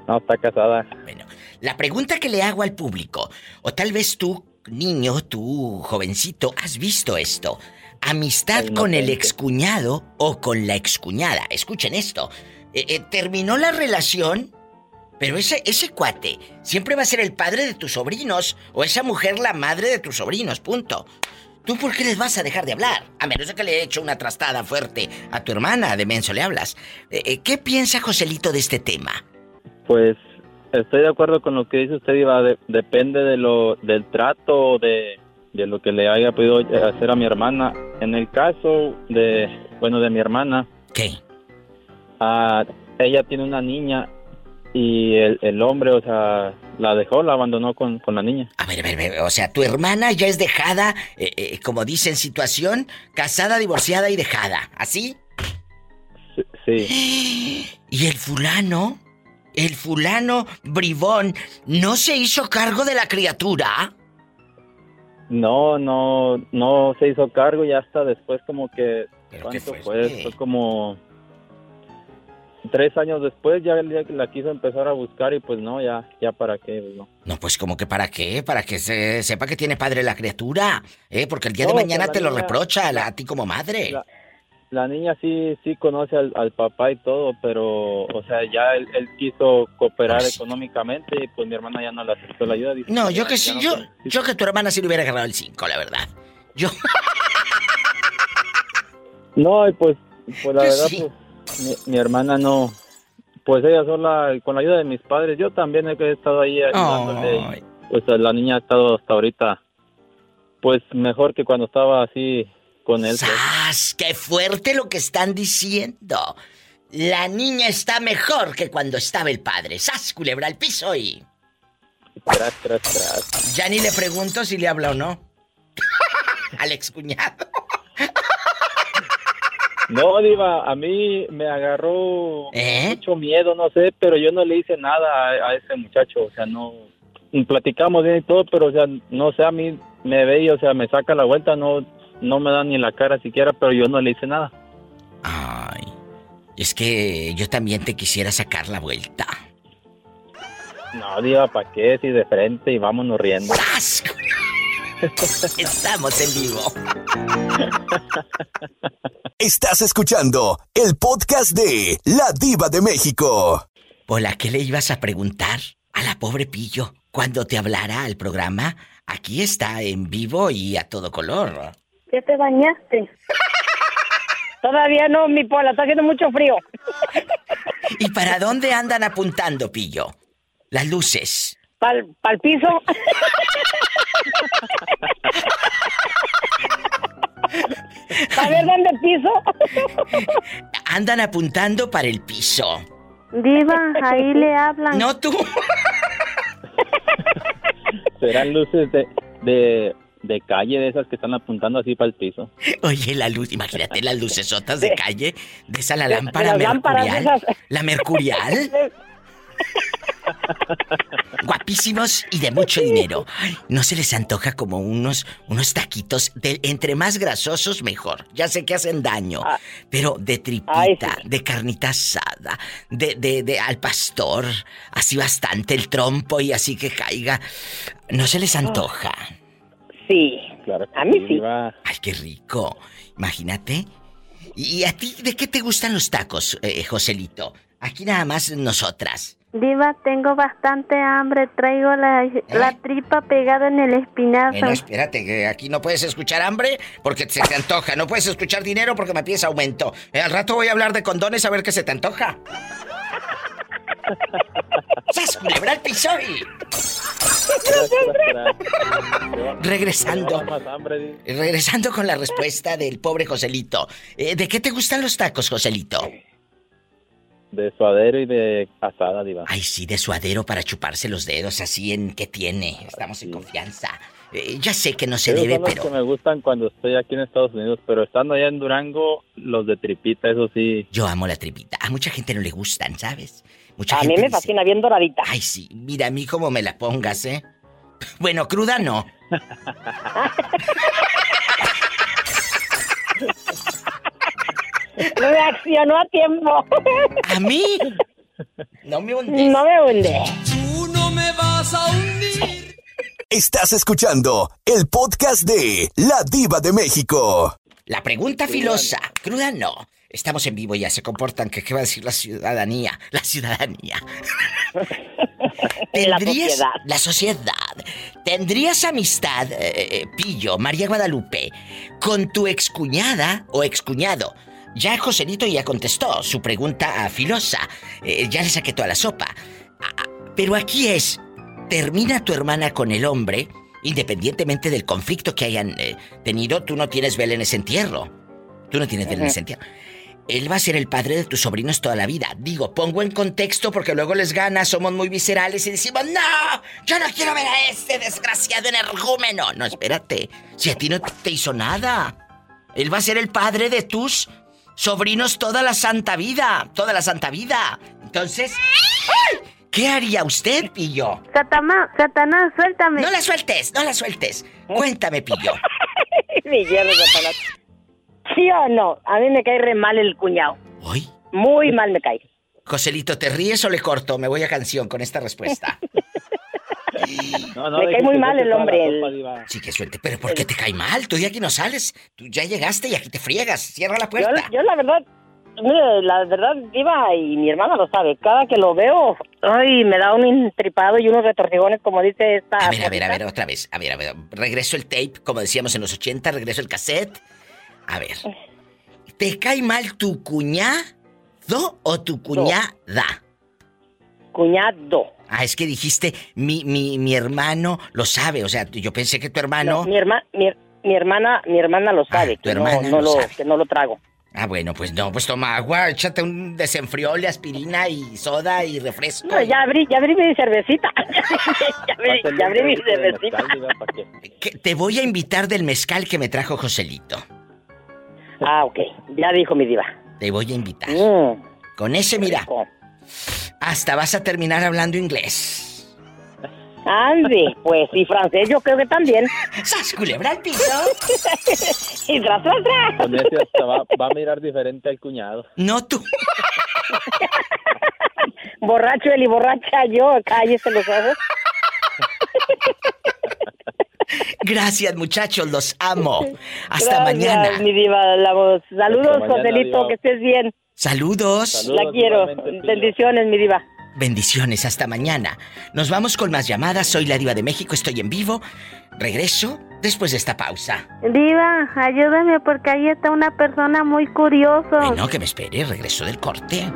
No, está casada. Bueno, la pregunta que le hago al público, o tal vez tú niño, tú, jovencito, has visto esto. Amistad con el excuñado o con la excuñada. Escuchen esto. Eh, eh, terminó la relación, pero ese, ese cuate siempre va a ser el padre de tus sobrinos o esa mujer la madre de tus sobrinos, punto. ¿Tú por qué les vas a dejar de hablar? A menos que le he hecho una trastada fuerte a tu hermana, de menso le hablas. Eh, ¿Qué piensa Joselito de este tema? Pues Estoy de acuerdo con lo que dice usted, Iba. depende de lo, del trato, de, de lo que le haya podido hacer a mi hermana. En el caso de, bueno, de mi hermana. ¿Qué? Ah, ella tiene una niña y el, el, hombre, o sea, la dejó, la abandonó con, con, la niña. A ver, a ver, o sea, tu hermana ya es dejada, eh, eh, como dice en situación, casada, divorciada y dejada, ¿así? sí. ¿Y el fulano? el fulano bribón no se hizo cargo de la criatura? No, no, no se hizo cargo y hasta después como que... ¿Cuánto fue? Fue como... Tres años después ya, la quiso empezar a buscar y pues no, ya, ya para qué, pues no. No, pues como que para qué, para que se sepa que tiene padre la criatura, ¿eh? Porque el día de mañana te lo reprocha a, ti como madre la niña sí sí conoce al, papá y todo, pero, o sea, ya él, quiso cooperar pues económicamente y pues mi hermana ya no le aceptó la ayuda. no, yo que sí, yo, yo que tu hermana sí le hubiera agarrado el 5, la verdad. Yo... no, pues, pues la verdad, pues, mi, hermana no, pues ella sola, con la ayuda de mis padres, yo también he estado ahí ayudándole. Pues la niña ha estado hasta ahorita, pues mejor que cuando estaba así con él. Pues. ¡Sas! ¡Qué fuerte lo que están diciendo! La niña está mejor que cuando estaba el padre. ¡Sas! Culebra al piso y. Tras, tras, tras. Ya ni le pregunto si le habla o no. al excuñado. No, Diva, a mí me agarró ¿Eh? mucho miedo, no sé, pero yo no le hice nada a, a, ese muchacho, o sea, no. Platicamos bien y todo, pero, o sea, no sé, a mí me ve o sea, me saca la vuelta, no, no me da ni la cara siquiera, pero yo no le hice nada. Ay, es que yo también te quisiera sacar la vuelta. No, diga, ¿para qué? Si de frente y vámonos riendo. Estamos en vivo. Estás escuchando el podcast de La Diva de México. Hola, ¿qué le ibas a preguntar a la pobre Pillo cuando te hablara al programa? Aquí está en vivo y a todo color. ¿Ya te bañaste? Todavía no, mi pola, está haciendo mucho frío. ¿Y para dónde andan apuntando, Pillo? Las luces. ¿Para el piso? ¿Para ver dónde piso? Andan apuntando para el piso. Diva, ahí le hablan. No tú. Serán luces de de calle de esas que están apuntando así para el piso. Oye, la luz, imagínate las lucesotas de calle, de esa la lámpara mercurial. La mercurial. Guapísimos y de mucho dinero. no se les antoja como unos, unos taquitos de entre más grasosos mejor. Ya sé que hacen daño, ah. pero de tripita, de carnita asada, de, de, de al pastor, así bastante el trompo y así que caiga. ¿No se les antoja? Sí, claro. A mí sí. Ay, qué rico. Imagínate. ¿Y a ti de qué te gustan los tacos, eh, Joselito? Aquí nada más nosotras. Diva, tengo bastante hambre. Traigo la, ¿Eh? tripa pegada en el espinazo. no, espérate, que aquí no puedes escuchar hambre porque se te antoja. No puedes escuchar dinero porque me pides aumento. Eh, al rato voy a hablar de condones a ver qué se te antoja. ¡Sas, culebra el piso regresando. Regresando con la respuesta del pobre Joselito. Eh, ¿De qué te gustan los tacos, Joselito? De suadero y de asada, diva. Ay, sí, de suadero para chuparse los dedos, así en que tiene. Estamos en confianza. Eh, ya sé que no se debe, pero... que me gustan cuando estoy aquí en Estados Unidos, pero estando allá en Durango, los de tripita, eso sí. Yo amo la tripita. A mucha gente no le gustan, ¿sabes? a mí me fascina bien doradita. Ay, sí. Mira a mí cómo me la pongas, ¿eh? Bueno, cruda no. Reaccionó a tiempo. ¿A mí? No me hundes. No me hunde. Tú no me vas a hundir. Estás escuchando el podcast de La Diva de México. La pregunta filosa. Cruda no. Estamos en vivo ya, se comportan. ¿Qué, qué va a decir la ciudadanía? La ciudadanía. la sociedad. La sociedad. ¿Tendrías amistad, eh, eh, Pillo, María Guadalupe, con tu excuñada o excuñado? Ya Joselito ya contestó su pregunta a Filosa. Eh, ya le saqué toda la sopa. Ah, ah, pero aquí es, ¿termina tu hermana con el hombre? Independientemente del conflicto que hayan tenido, tú no tienes vela en ese entierro. Tú no tienes vela en ese entierro él va a ser el padre de tus sobrinos toda la vida. Digo, pongo en contexto porque luego les gana, somos muy viscerales y decimos, no, yo no quiero ver a este desgraciado energúmeno. No, espérate, si a ti no te hizo nada. Él va a ser el padre de tus sobrinos toda la santa vida, toda la santa vida. Entonces, ¿qué haría usted, Pillo? Satanás, Satanás, suéltame. No la sueltes, no la sueltes. Cuéntame, Pillo. Mi Satanás. ¿Sí o no? A mí me cae re mal el cuñado. ¿Hoy? Muy mal me cae. Joselito, ¿te ríes o le corto? Me voy a canción con esta respuesta. me cae muy mal el hombre. sí, qué suerte. ¿Pero por qué te cae mal? Tú ya aquí no sales. Tú ya llegaste y aquí te friegas. Cierra la puerta. Yo, la verdad, mire, la verdad, Diva, y mi hermana lo sabe. Cada que lo veo, ay, me da un intripado y unos retorcijones, como dice esta... A ver, a ver, a ver, otra vez. A ver, a ver. Regreso el tape, como decíamos en los 80, regreso el cassette. A ver. ¿Te cae mal tu cuñado o tu cuñada? Cuñado. Ah, es que dijiste, mi, mi, mi hermano lo sabe. O sea, yo pensé que tu hermano. mi, mi, hermana, mi hermana lo sabe. Ah, tu hermana no, lo, que no lo trago. Ah, bueno, pues no, pues toma agua, échate un desenfriole, aspirina y soda y refresco. No, ya abrí, ya abrí mi cervecita. ya, abrí, ya abrí mi cervecita. te voy a invitar del mezcal que me trajo Joselito. Ah, ok. Ya dijo mi diva. Te voy a invitar. Mm. Con ese, mira. Hasta vas a terminar hablando inglés. Andy, pues, y francés yo creo que también. ¡Sas culebra al piso! y tras, tras, tras. Con ese va, va, a mirar diferente al cuñado. No tú. Borracho él y borracha yo, cállese los ojos. Gracias, muchachos, los amo. Hasta mañana. mi diva, la voz. Saludos, Joselito, que estés bien. Saludos. La quiero. Bendiciones, mi diva. Bendiciones, hasta mañana. Nos vamos con más llamadas. Soy la diva de México, estoy en vivo. Regreso después de esta pausa. Diva, ayúdame porque ahí está una persona muy curiosa. no, que me espere, regreso del corte.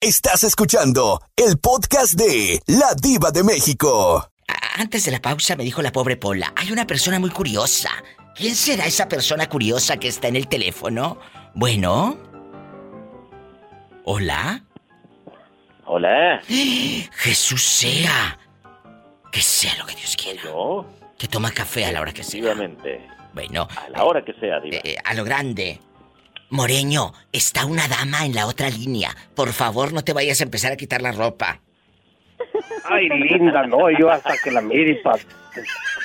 Estás escuchando el podcast de La Diva de México. Antes de la pausa me dijo la pobre Pola, hay una persona muy curiosa. ¿Quién será esa persona curiosa que está en el teléfono? Bueno. ¿Hola? Hola. Jesús sea. Que sea lo que Dios quiera. ¿Yo? Que toma café a la hora que sea. Bueno. A la hora que sea, diva. Eh, a lo grande. Moreño, está una dama en la otra línea. Por favor, no te vayas a empezar a quitar la ropa. Ay, linda, no, yo hasta que la mire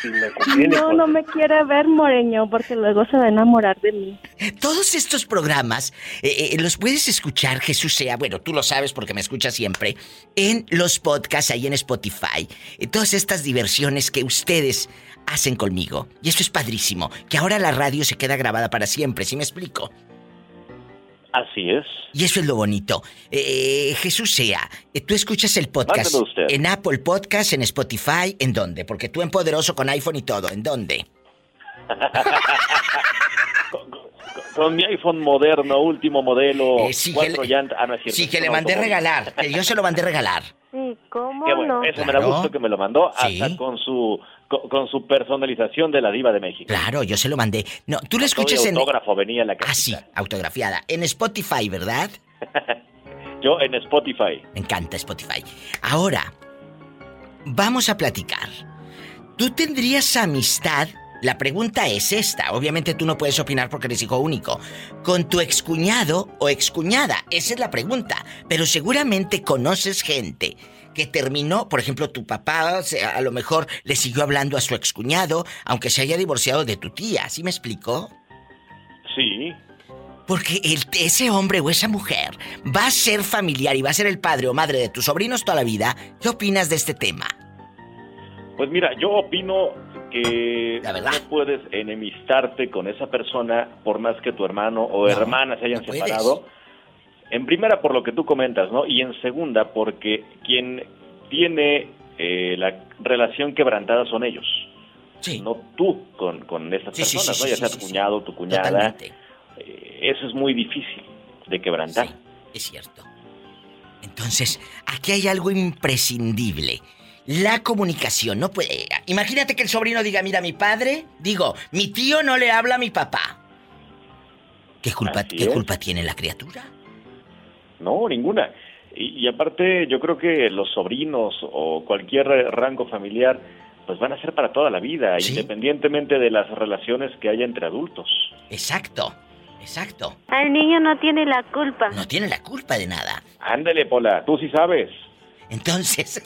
si me conviene, No, pues. no me quiere ver, Moreño, porque luego se va a enamorar de mí. Todos estos programas eh, eh, los puedes escuchar, Jesús sea, bueno, tú lo sabes porque me escuchas siempre, en los podcasts ahí en Spotify. Eh, todas estas diversiones que ustedes hacen conmigo. Y esto es padrísimo, que ahora la radio se queda grabada para siempre, ¿sí me explico? Así es. Y eso es lo bonito. Eh, Jesús sea, eh, tú escuchas el podcast usted. en Apple Podcast, en Spotify, ¿en dónde? Porque tú en Poderoso con iPhone y todo, ¿en dónde? Con mi iPhone moderno, último modelo, Eh, sí, cuatro que le- llantas. Ah, no es cierto. Sí, es que un le mandé automóvil. regalar. que Yo se lo mandé regalar. Sí, ¿cómo Qué bueno, no? eso me da gusto que me lo mandó, Sí. hasta con su con, con su personalización de la diva de México. Claro, yo se lo mandé. No, tú lo escuchas en... autógrafo venía la Ah, sí, autografiada. En Spotify, ¿verdad? Yo en Spotify. Me encanta Spotify. Ahora, vamos a platicar. ¿Tú tendrías amistad? La pregunta es esta. Obviamente tú no puedes opinar porque eres hijo único. ¿Con tu excuñado o excuñada? Esa es la pregunta. Pero seguramente conoces gente que terminó, por ejemplo, tu papá a lo mejor le siguió hablando a su excuñado, aunque se haya divorciado de tu tía. ¿Sí me explicó? Sí. Porque el- ese hombre o esa mujer va a ser familiar y va a ser el padre o madre de tus sobrinos toda la vida. ¿Qué opinas de este tema? Pues mira, yo opino que no puedes enemistarte con esa persona por más que tu hermano o No, hermana se hayan no puedes. En primera, por lo que tú comentas, ¿no? Y en segunda, porque quien tiene eh, la relación quebrantada son ellos. No tú con, con estas Sí, sí, personas, sí, ¿no? sí, Ya sí, sea sí, tu sí. cuñado, tu cuñada. Eh, eso es muy difícil de quebrantar. Es cierto. Entonces, aquí hay algo imprescindible. La comunicación no puede. Imagínate que el sobrino diga, mira, mi padre, digo, mi tío no le habla a mi papá. ¿Qué culpa, ¿qué culpa tiene la criatura? No, ninguna. Y, y aparte, yo creo que los sobrinos o cualquier rango familiar, pues van a ser para toda la vida, independientemente de las relaciones que haya entre adultos. Exacto, exacto. El niño no tiene la culpa. No tiene la culpa de nada. Ándale, Pola, tú sí sabes. Entonces,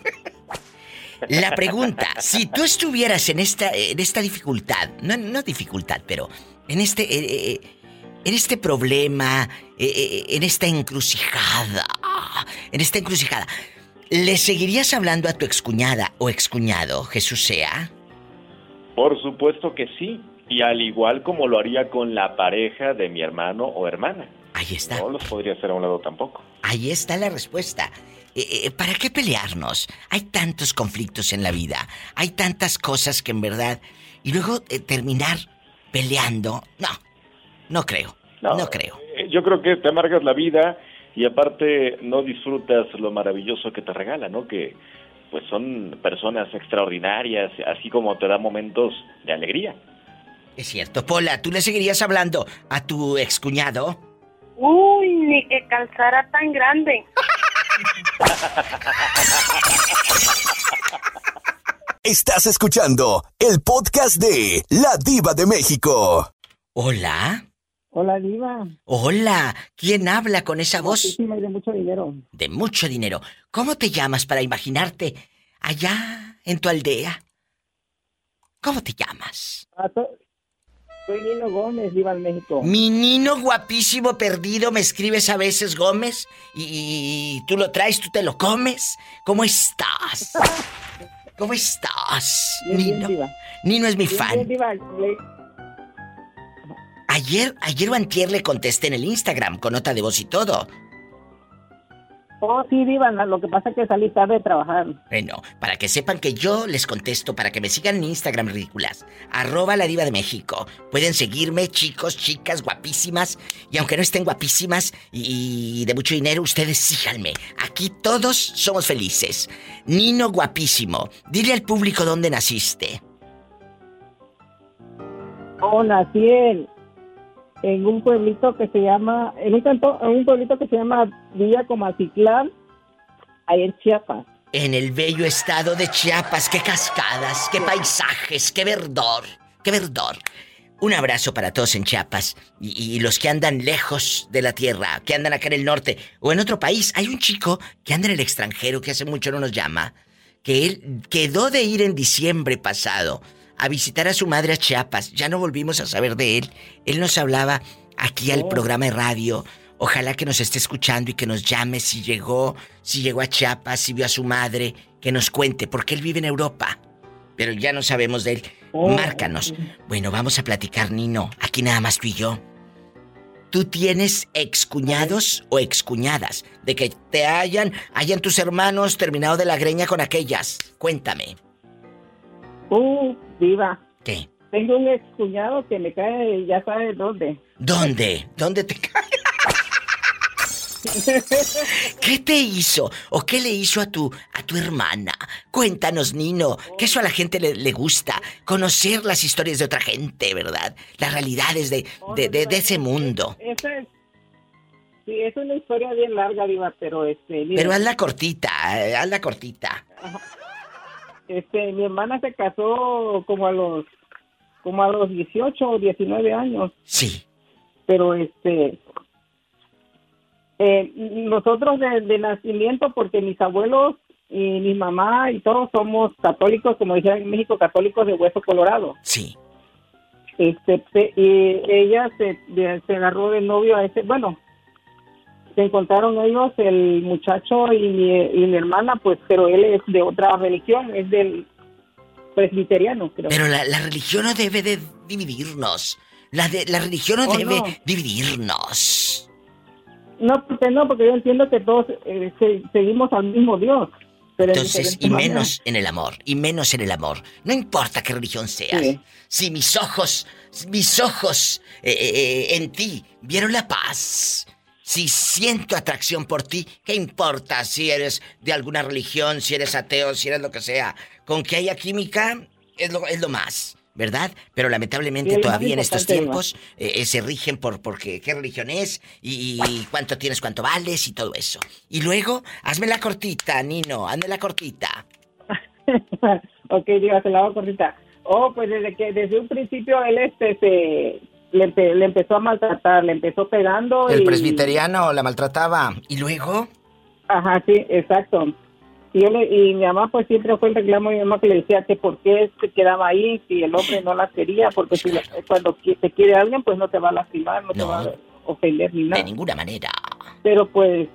la pregunta, si tú estuvieras en esta, en esta dificultad, no, no dificultad, pero en este, eh, eh, en este problema, eh, eh, en esta encrucijada, en esta encrucijada, ¿le seguirías hablando a tu excuñada o excuñado, Jesús sea? Por supuesto que sí. Y al igual como lo haría con la pareja de mi hermano o hermana. Ahí está. No los podría hacer a un lado tampoco. Ahí está la respuesta. Eh, eh, ¿Para qué pelearnos? Hay tantos conflictos en la vida, hay tantas cosas que en verdad... Y luego eh, terminar peleando, no, no creo, no, creo. Eh, Yo creo que te amargas la vida y aparte no disfrutas lo maravilloso que te regala, ¿no? Que pues son personas extraordinarias, así como te da momentos de alegría. Es cierto, Pola, ¿tú le seguirías hablando a tu excuñado? Uy, ni que calzara tan grande. Estás escuchando el podcast de La Diva de México. Hola. Hola, Diva. Hola, ¿quién habla con esa voz? Y de mucho dinero. De mucho dinero. ¿Cómo te llamas para imaginarte allá en tu aldea? ¿Cómo te llamas? Ah, so- Soy Nino Gómez, Diva de México. Mi nino guapísimo perdido me escribes a veces, Gómez, y, y tú lo traes, tú te lo comes. ¿Cómo estás? ¿Cómo estás, Bien, Nino? Nino es mi Bien, fan. Diva. Ayer, ayer o antier le contesté en el Instagram con nota de voz y todo. Oh, sí, Diva. no, Lo que pasa es que salí tarde de trabajar. Bueno, para que sepan que yo les contesto, para que me sigan en Instagram ridículas. Arroba la diva de México. Pueden seguirme, chicos, chicas, guapísimas. Y aunque no estén guapísimas y, y de mucho dinero, ustedes síganme. Aquí todos somos felices. Nino guapísimo. Dile al público dónde naciste. Oh, nací en, en un pueblito que se llama, en un, canto- en un pueblito que se llama Villa Comacitlán, ahí en Chiapas. En el bello estado de Chiapas, qué cascadas, qué paisajes, qué verdor, qué verdor. Un abrazo para todos en Chiapas y, y los que andan lejos de la tierra, que andan acá en el norte o en otro país. Hay un chico que anda en el extranjero que hace mucho no nos llama, que él quedó de ir en diciembre pasado a visitar a su madre a Chiapas. Ya no volvimos a saber de él. Él nos hablaba aquí al oh. programa de radio. Ojalá que nos esté escuchando y que nos llame si llegó, si llegó a Chiapas, si vio a su madre, que nos cuente, porque él vive en Europa. Pero ya no sabemos de él. Oh. Márcanos. Bueno, vamos a platicar, Nino. Aquí nada más tú y yo. ¿Tú tienes excuñados o excuñadas? De que te hayan, hayan tus hermanos terminado de la greña con aquellas. Cuéntame. Uh, viva. ¿Qué? Tengo un excuñado que me cae, ya sabes dónde. ¿Dónde? ¿Dónde te cae? ¿Qué te hizo? ¿O qué le hizo a tu, a tu hermana? Cuéntanos, Nino, que eso a la gente le, gusta, conocer las historias de otra gente, ¿verdad? Las realidades de, de, ese mundo. Esa es, sí, es una historia bien larga, Diva, pero este... pero hazla cortita, eh, hazla cortita. Este, mi hermana se casó como a los, como a los 18 o 19 años. Sí. Pero este, eh, nosotros de, nacimiento, porque mis abuelos y mi mamá y todos somos católicos, como dijeron en México, católicos de hueso colorado. Sí. Este, y ella se, se agarró de novio a ese, bueno, se encontraron ellos, el muchacho y mi, y mi hermana, pues, pero él es de otra religión, es del presbiteriano, creo. Pero la, la religión no debe de dividirnos. La, de, la religión no oh, debe dividirnos. No, porque no, porque yo entiendo que todos eh, seguimos al mismo Dios. Entonces, y menos en el amor, y menos en el amor. No importa qué religión seas. Si mis ojos, mis ojos eh, eh, en ti vieron la paz, si siento atracción por ti, ¿qué importa si eres de alguna religión, si eres ateo, si eres lo que sea? Con que haya química es lo, es lo más. ¿verdad? Pero lamentablemente todavía en estos tiempos eh, eh, se rigen por porque qué religión es y, cuánto tienes, cuánto vales y todo eso. Y luego, hazme la cortita, Nino, hazme la cortita. ok, dígase la cortita. Oh, pues desde que desde un principio él este se le, empezó a maltratar, le empezó pegando. El presbiteriano la maltrataba. ¿Y luego? Ajá, sí, exacto. Y, yo y mi mamá pues siempre fue el reclamo de mi mamá que le decía que por qué se quedaba ahí si el hombre no la quería, porque si cuando te quiere alguien pues no te va a lastimar, no, te va a ofender ni nada. De ninguna manera. Pero pues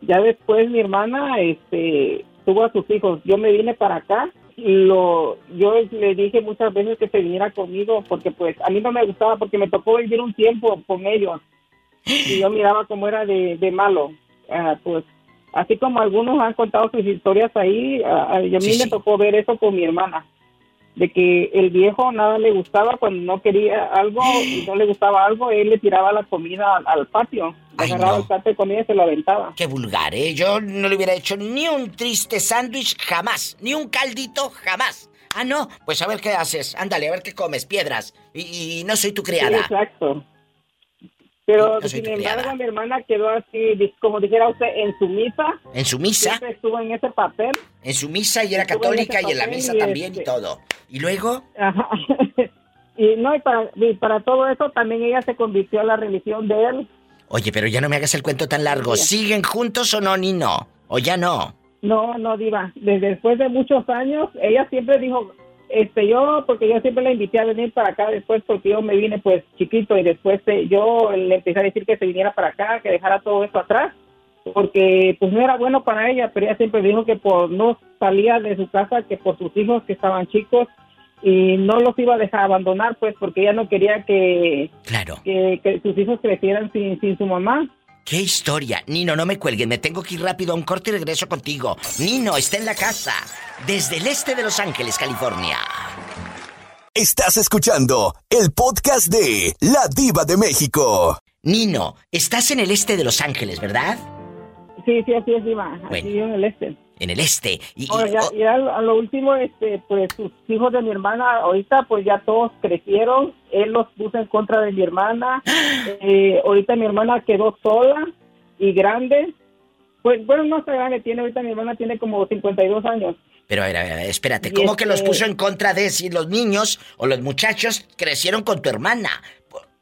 ya después mi hermana este tuvo a sus hijos. Yo me vine para acá lo yo le dije muchas veces que se viniera conmigo porque pues a mí no me gustaba porque me tocó vivir un tiempo con ellos. Y yo miraba cómo era de, de malo. Ah, pues Así como algunos han contado sus historias ahí, a, mí me tocó ver eso con mi hermana, de que el viejo nada le gustaba cuando no quería algo y no le gustaba algo, él le tiraba la comida al, patio, agarraba el plato de comida y se lo aventaba. Qué vulgar, ¿eh? Yo no le hubiera hecho ni un triste sándwich jamás, ni un caldito jamás. Ah, no, pues a ver qué haces, ándale, a ver qué comes, piedras, y, no soy tu criada. exacto. Pero sin embargo, mi hermana quedó así, como dijera usted, en su misa. ¿En su misa? estuvo en ese papel. En su misa y era católica y en la misa también y este todo. ¿Y luego? Ajá. y no, y para, y para todo eso también ella se convirtió a la religión de él. Oye, pero ya no me hagas el cuento tan largo. ¿Siguen juntos o no, Nino? ¿O ya no? No, no, Diva. Desde después de muchos años, ella siempre dijo, este yo porque yo siempre la invité a venir para acá después porque yo me vine pues chiquito y después eh, yo le empecé a decir que se viniera para acá que dejara todo esto atrás porque pues no era bueno para ella pero ella siempre dijo que por no salía de su casa que por sus hijos que estaban chicos y no los iba a dejar abandonar pues porque ella no quería que claro. que, que sus hijos crecieran sin, sin su mamá ¡Qué historia! Nino, no me cuelguen, me tengo que ir rápido a un corte y regreso contigo. Nino está en la casa, desde el este de Los Ángeles, California. Estás escuchando el podcast de La Diva de México. Nino, estás en el este de Los Ángeles, ¿verdad? Sí, sí, así es, Diva. Bueno. en el este en el este. Y, y, a, lo último, este, pues sus hijos de mi hermana, ahorita pues ya todos crecieron, él los puso en contra de mi hermana, eh, ahorita mi hermana quedó sola y grande, pues bueno, no está grande, tiene ahorita mi hermana tiene como 52 años. Pero a ver, a ver, espérate, ¿cómo que los este puso en contra de si los niños o los muchachos crecieron con tu hermana?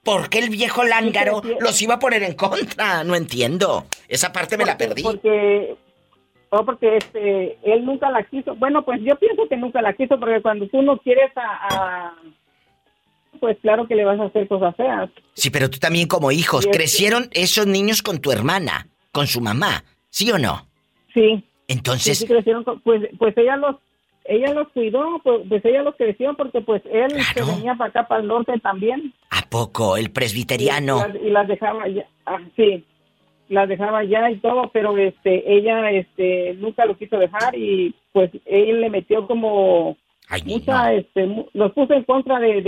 ¿Por qué el viejo lángaro los iba a poner en contra? No entiendo. Esa parte me la perdí. Porque Oh, porque este, él nunca la quiso. Bueno, pues yo pienso que nunca la quiso, porque cuando tú no quieres a, pues claro que le vas a hacer cosas feas. Sí, pero tú también como hijos, ¿crecieron esos niños con tu hermana, con su mamá? ¿Sí o no? Sí. Entonces... Sí, crecieron pues, pues ella los ella los cuidó, pues, pues, ella los creció porque pues él se venía para acá, para el norte también. ¿A poco? ¿El presbiteriano? Y, las, dejaba ya, ah, sí, las dejaba ya y todo, pero este, ella este, nunca lo quiso dejar y pues él le metió como mucha, este, los puso en contra de,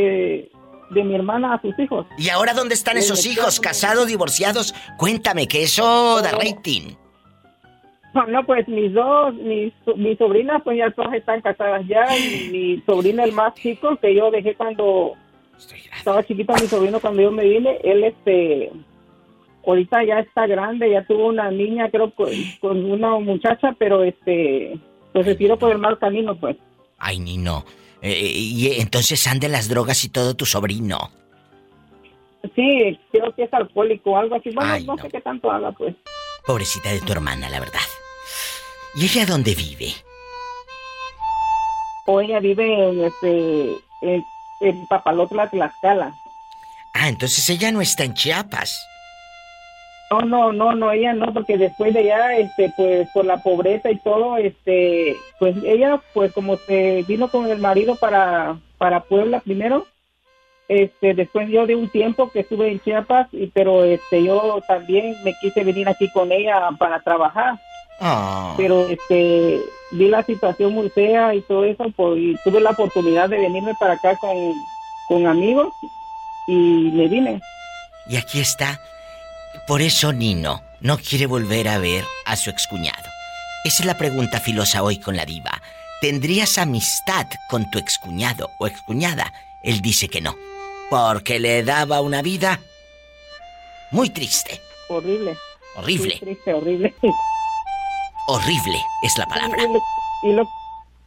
de, mi hermana a sus hijos. ¿Y ahora dónde están esos hijos? ¿Casados, divorciados? Cuéntame, que eso da rating. No, pues mis dos, mis, mis sobrinas pues ya todas están casadas ya y mi sobrino el más chico que yo dejé cuando estaba chiquito mi sobrino cuando yo me vine, él este ahorita ya está grande, ya tuvo una niña creo con, una muchacha, pero este pues se tiró por el mal camino pues. Ay, Nino. Eh, eh, y entonces ande las drogas y todo tu sobrino. Sí, creo que es alcohólico o algo así. Bueno, no, sé qué tanto haga, pues. Pobrecita de tu hermana, la verdad. ¿Y ella dónde vive? O ella vive en este en, en Papalotla, Tlaxcala. Ah, entonces ella no está en Chiapas. No, no, no, no, ella no, porque después de allá, este, pues por la pobreza y todo, este, pues ella, pues como se vino con el marido para, para Puebla primero, este, después yo de un tiempo que estuve en Chiapas, y, pero este, yo también me quise venir aquí con ella para trabajar. Ah. Pero este vi la situación muy fea y todo eso pues, y tuve la oportunidad de venirme para acá con, con amigos y me vine. Y aquí está. Por eso Nino no quiere volver a ver a su excuñado. Esa es la pregunta filosa hoy con la diva. ¿Tendrías amistad con tu excuñado o excuñada? Él dice que no, porque le daba una vida muy triste. Horrible. Horrible. Muy triste, horrible. horrible es la palabra. Y, lo,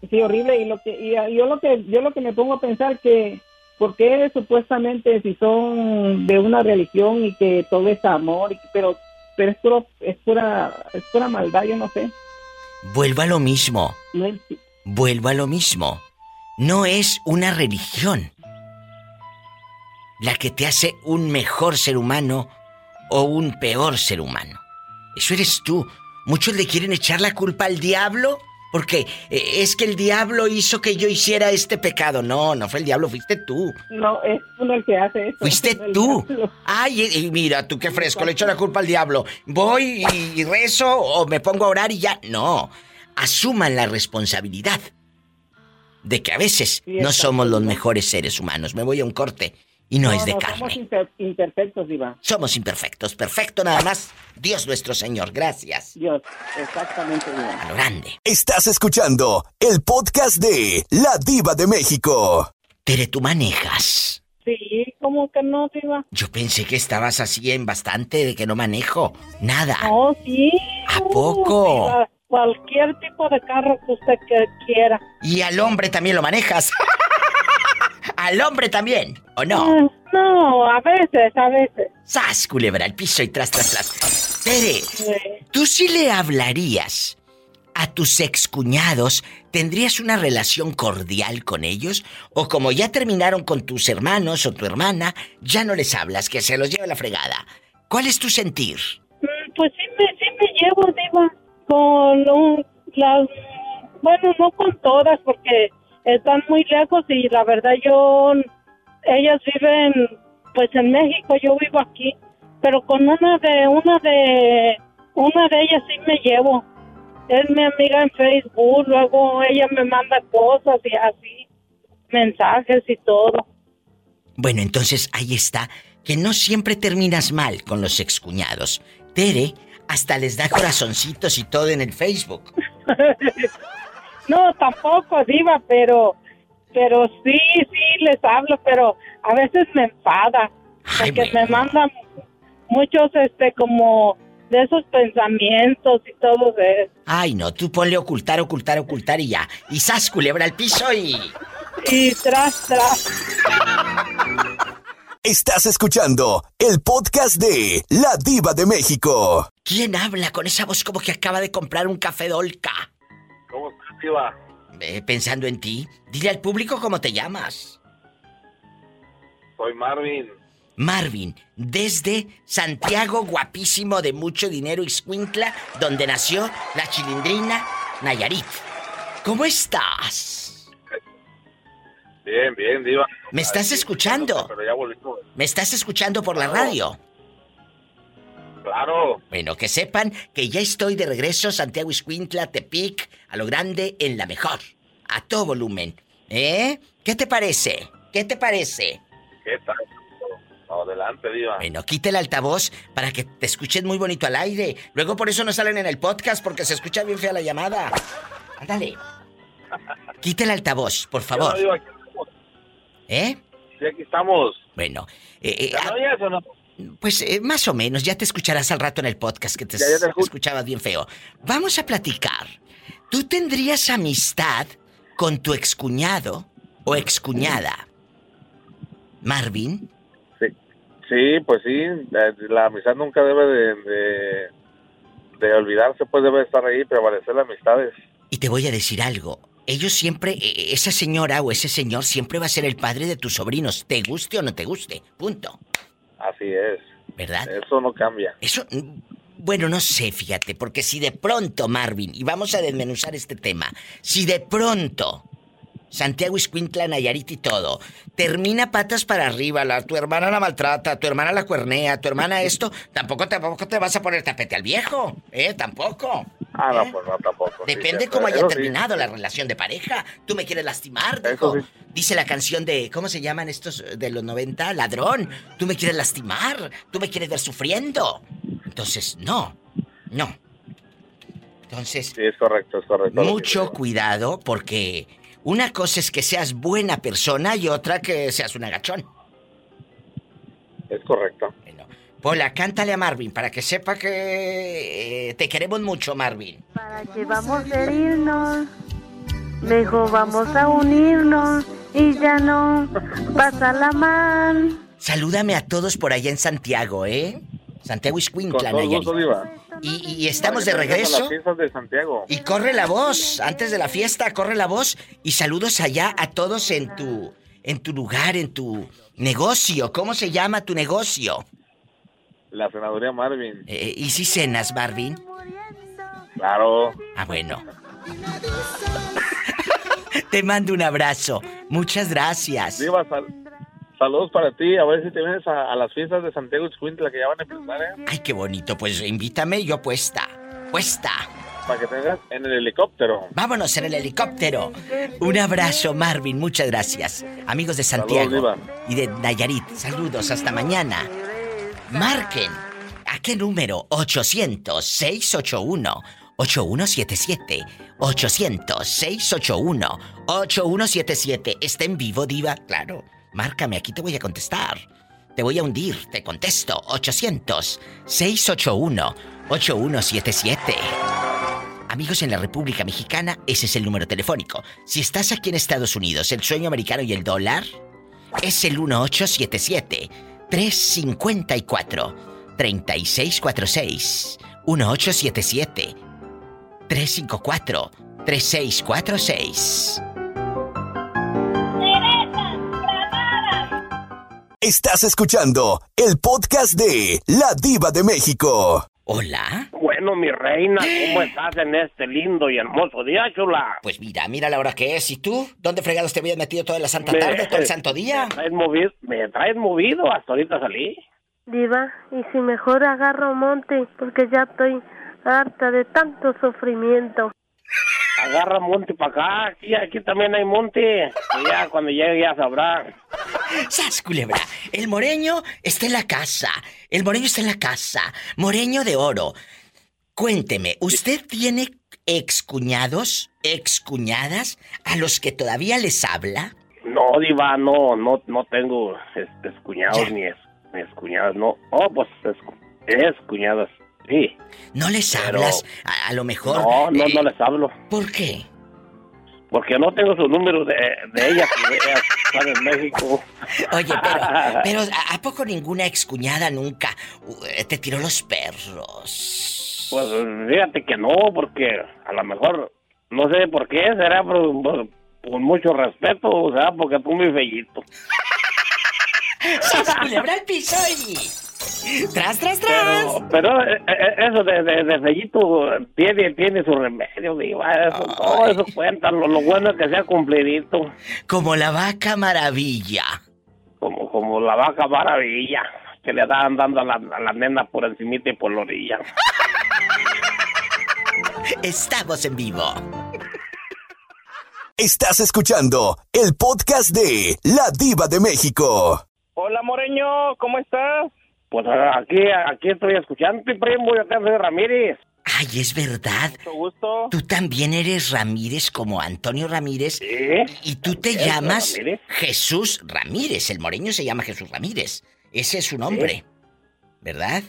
sí, horrible y lo que y yo lo que yo lo que me pongo a pensar que ¿por qué supuestamente si son de una religión y que todo es amor, pero pero es puro, es pura es pura maldad, yo no sé. Vuelvo a lo mismo. Vuelvo a lo mismo. No es una religión la que te hace un mejor ser humano o un peor ser humano. Eso eres tú. Muchos le quieren echar la culpa al diablo porque eh, es que el diablo hizo que yo hiciera este pecado. No, no fue el diablo, fuiste tú. No, es uno el que hace eso. Fuiste tú. Ay, y, mira, tú qué fresco, le echo la culpa al diablo. Voy y, rezo o me pongo a orar y ya. No, asuman la responsabilidad de que a veces no somos los mejores seres humanos. Me voy a un corte y no, es de carne. Somos imperfectos, Diva. Somos imperfectos. Perfecto nada más. Dios nuestro Señor. Gracias. Dios, exactamente, Diva. A lo grande. Estás escuchando el podcast de La Diva de México. Tere, ¿tú manejas? Sí, ¿cómo que no, Diva? Yo pensé que estabas así en bastante de que no manejo. Nada. Oh, sí. ¿A poco? cualquier tipo de carro que usted quiera. ¿Y al hombre también lo manejas? ¿Al hombre también? ¿O no? Mm, no, a veces, a veces. ¡Sas, culebra! Al piso y tras, tras, tras. Tere, ¿tú sí le hablarías a tus excuñados? ¿Tendrías una relación cordial con ellos? ¿O como ya terminaron con tus hermanos o tu hermana, ya no les hablas, que se los lleve la fregada? ¿Cuál es tu sentir? Mm, pues sí me, sí me llevo, digo, con las... Bueno, no con todas, porque están muy lejos y la verdad yo, ellas viven pues en México, yo vivo aquí, pero con una de, una de, una de ellas sí me llevo. Es mi amiga en Facebook, luego ella me manda cosas y así, mensajes y todo. Bueno, entonces ahí está, que no siempre terminas mal con los excuñados. Tere hasta les da corazoncitos y todo en el Facebook. No, tampoco, Diva, pero, pero sí, sí les hablo, pero a veces me enfada. porque me mandan muchos, este, como de esos pensamientos y todo eso. Ay, no, tú ponle ocultar, ocultar, ocultar y ya. Y sas, culebra al piso y... Y tras, tras. Estás escuchando el podcast de La Diva de México. ¿Quién habla con esa voz como que acaba de comprar un café Dolca? ¿Cómo estás, Diva? Eh, pensando en ti, dile al público cómo te llamas. Soy Marvin. Marvin, desde Santiago, guapísimo de mucho dinero, Iscuintla, donde nació la chilindrina Nayarit. ¿Cómo estás? Bien, bien, Diva. ¿Me estás escuchando? Pero ya. ¿Me estás escuchando por la radio? Claro. Bueno, que sepan que ya estoy de regreso, Santiago Iscuintla, Tepic, a lo grande, en la mejor. A todo volumen. ¿Eh? ¿Qué te parece? ¿Qué te parece? ¿Qué tal? Adelante, Diva. Bueno, quite el altavoz para que te escuchen muy bonito al aire. Luego por eso no salen en el podcast porque se escucha bien fea la llamada. Ándale. Quite el altavoz, por favor. Diva, aquí estamos. ¿Eh? Sí, aquí estamos. Bueno. eh, eh, ¿Ya no o no? Pues eh, más o menos, ya te escucharás al rato en el podcast que te, Ya, ya te escucho. escuchabas bien feo. Vamos a platicar. ¿Tú tendrías amistad con tu excuñado o excuñada? Marvin, Sí, pues sí. La, la amistad nunca debe de, de, de olvidarse, pues debe estar ahí, prevalecer las amistades. y te voy a decir algo. Ellos siempre, eh, esa señora o ese señor siempre va a ser el padre de tus sobrinos, te guste o no te guste. Punto. Así es. ¿Verdad? Eso no cambia. Eso, bueno, no sé, fíjate, porque si de pronto, Marvin, y vamos a desmenuzar este tema, si de pronto Santiago Iscuintla, Nayarit y todo, termina patas para arriba, la, tu hermana la maltrata, tu hermana la cuernea, tu hermana esto, tampoco, tampoco te vas a poner tapete al viejo, ¿eh? Tampoco. Ah, no, pues no, tampoco. sí, Depende siempre. cómo haya sí. terminado la relación de pareja. Tú me quieres lastimar, dijo. sí. Dice la canción de, ¿cómo se llaman estos de los 90? Ladrón. Tú me quieres lastimar. Tú me quieres ver sufriendo. Entonces, no. No. Entonces, Sí, es correcto, es correcto. mucho cuidado porque una cosa es que seas buena persona y otra que seas un agachón. Es correcto. Pola, cántale a Marvin para que sepa que eh, te queremos mucho, Marvin. ¿Para qué vamos a herirnos? Mejor vamos a unirnos y ya no pasarla mal. Salúdame a todos por allá en Santiago, ¿eh? Santiago Con Iscuintla, todo Nayarit. gusto, Diva. Y, y estamos de regreso. de Santiago. Y corre la voz, antes de la fiesta, corre la voz. Y saludos allá a todos en tu, en tu lugar, en tu negocio. ¿Cómo se llama tu negocio? La senaduría Marvin. Eh, ¿Y si cenas, Marvin? Claro. Ah, bueno. Te mando un abrazo. Muchas gracias. Sal- saludos para ti. A ver si te vienes a, a las fiestas de Santiago Escuintla que ya van a empezar, ¿eh? Ay, qué bonito. Pues invítame, yo puesta. Puesta. Para que te vengas en el helicóptero. Vámonos en el helicóptero. Un abrazo, Marvin. Muchas gracias. Amigos de Santiago Saludos, y de Nayarit. Saludos. Hasta mañana. Marquen. ¿A qué número? 800-681-8177. 800-681-8177. ¿Está en vivo, Diva? Claro. Márcame, aquí te voy a contestar. Te voy a hundir, te contesto. 800-681-8177. Amigos en la República Mexicana, ese es el número telefónico. Si estás aquí en Estados Unidos, el sueño americano y el dólar es el 1877 354 Estás escuchando el podcast de La Diva de México. Hola. Bueno, mi reina, ¿cómo estás en este lindo y hermoso día, chula? Pues mira, mira la hora que es. ¿Y tú? ¿Dónde fregados te habías metido toda la santa tarde, todo el santo día? Me traes movido, me traes movido, hasta ahorita salí. Diva, y si mejor agarro monte, porque ya estoy harta de tanto sufrimiento. Agarra monte para acá, aquí, aquí también hay monte. Y ya cuando llegue ya sabrá. ¡Sas, culebra! El moreño está en la casa. El moreño está en la casa. Moreño de oro. Cuénteme, ¿usted tiene excuñados, excuñadas a los que todavía les habla? No, diva, no, no, no tengo este, cuñados ni es, ni es cuñadas, no. Oh, pues es, es cuñadas, sí. ¿No les Pero- hablas? A, a lo mejor. No, no, eh, no les hablo. ¿Por qué? porque no tengo su número de, de ella, que ella está en México. Oye, pero, pero ¿a poco ninguna excuñada nunca uh, te tiró los perros? Pues fíjate que no, porque a lo mejor, no sé por qué, será por, por, mucho respeto, o sea, porque tú muy bellito. ¡Se culebra el piso y... ¡Tras, tras, tras! Pero, eh, eh, eso de, de, de sellito tiene, tiene su remedio, diva. Eso, todo eso cuenta. Lo, lo, bueno es que sea cumplidito. Como la vaca maravilla. Como, como la vaca maravilla. Que le dan dando a la, a la nena por encimita y por la orilla. Estamos en vivo. Estás escuchando el podcast de La Diva de México. Hola, Moreño, ¿cómo estás? Pues aquí, aquí estoy escuchando, primo, yo soy Ramírez. Ay, es verdad. Mucho gusto. Tú también eres Ramírez como Antonio Ramírez. ¿Sí? Y tú te llamas Jesús Ramírez. El moreño se llama Jesús Ramírez. Ese es su nombre. ¿Verdad?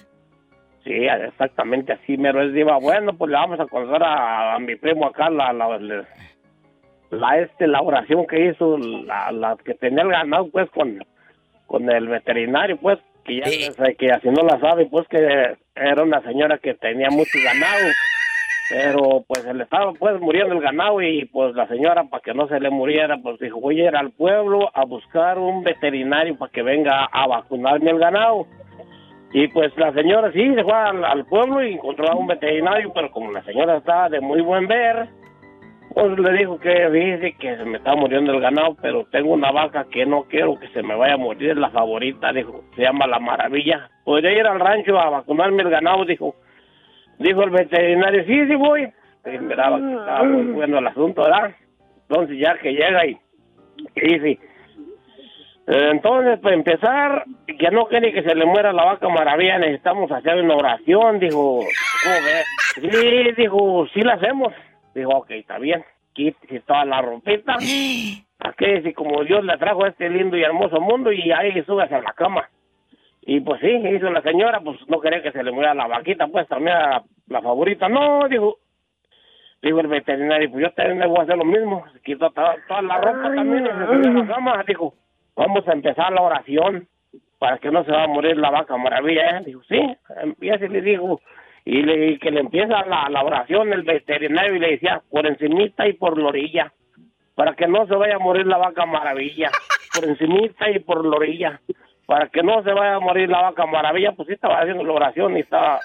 Sí, exactamente así mero es diva. Bueno, pues le vamos a contar a, mi primo acá la, la, la, este, la oración que hizo, la, la que tenía el ganado pues con, con el veterinario pues que ya eh. que así no la sabe, pues que era una señora que tenía mucho ganado, pero pues se le estaba pues muriendo el ganado y pues la señora para que no se le muriera, pues dijo, voy a ir al pueblo a buscar un veterinario para que venga a vacunarme el ganado. Y pues la señora sí se fue al, pueblo y encontró a un veterinario, pero como la señora estaba de muy buen ver, pues le dijo que dice que se me está muriendo el ganado, pero tengo una vaca que no quiero que se me vaya a morir, es la favorita, dijo, se llama La Maravilla. ¿Podría ir al rancho a vacunarme el ganado? Dijo, dijo el veterinario, sí, sí voy. Y miraba que estaba muy bueno el asunto, ¿verdad? Entonces ya que llega y, dice, entonces, para empezar, que no quiere que se le muera la vaca maravilla, necesitamos hacer una oración, dijo, ¿cómo ves? Sí, dijo, sí la hacemos. Dijo, ok, está bien. Quítese toda la rompita. Aquí, si como Dios le trajo a este lindo y hermoso mundo y ahí sube a la cama. Y pues sí, hizo la señora, pues no quería que se le muera la vaquita, pues también a la, favorita. No, dijo, dijo el veterinario, pues yo también voy a hacer lo mismo. Se quitó toda, la ropa también y se subió a la cama. Dijo, vamos a empezar la oración para que no se va a morir la vaca maravilla. Dijo, sí, empieza y le dijo, y, le, que le empieza la, la, oración el veterinario y le decía por encimita y por la orilla para que no se vaya a morir la vaca maravilla. Por encimita y por la orilla para que no se vaya a morir la vaca maravilla. Pues sí estaba haciendo la oración y estaba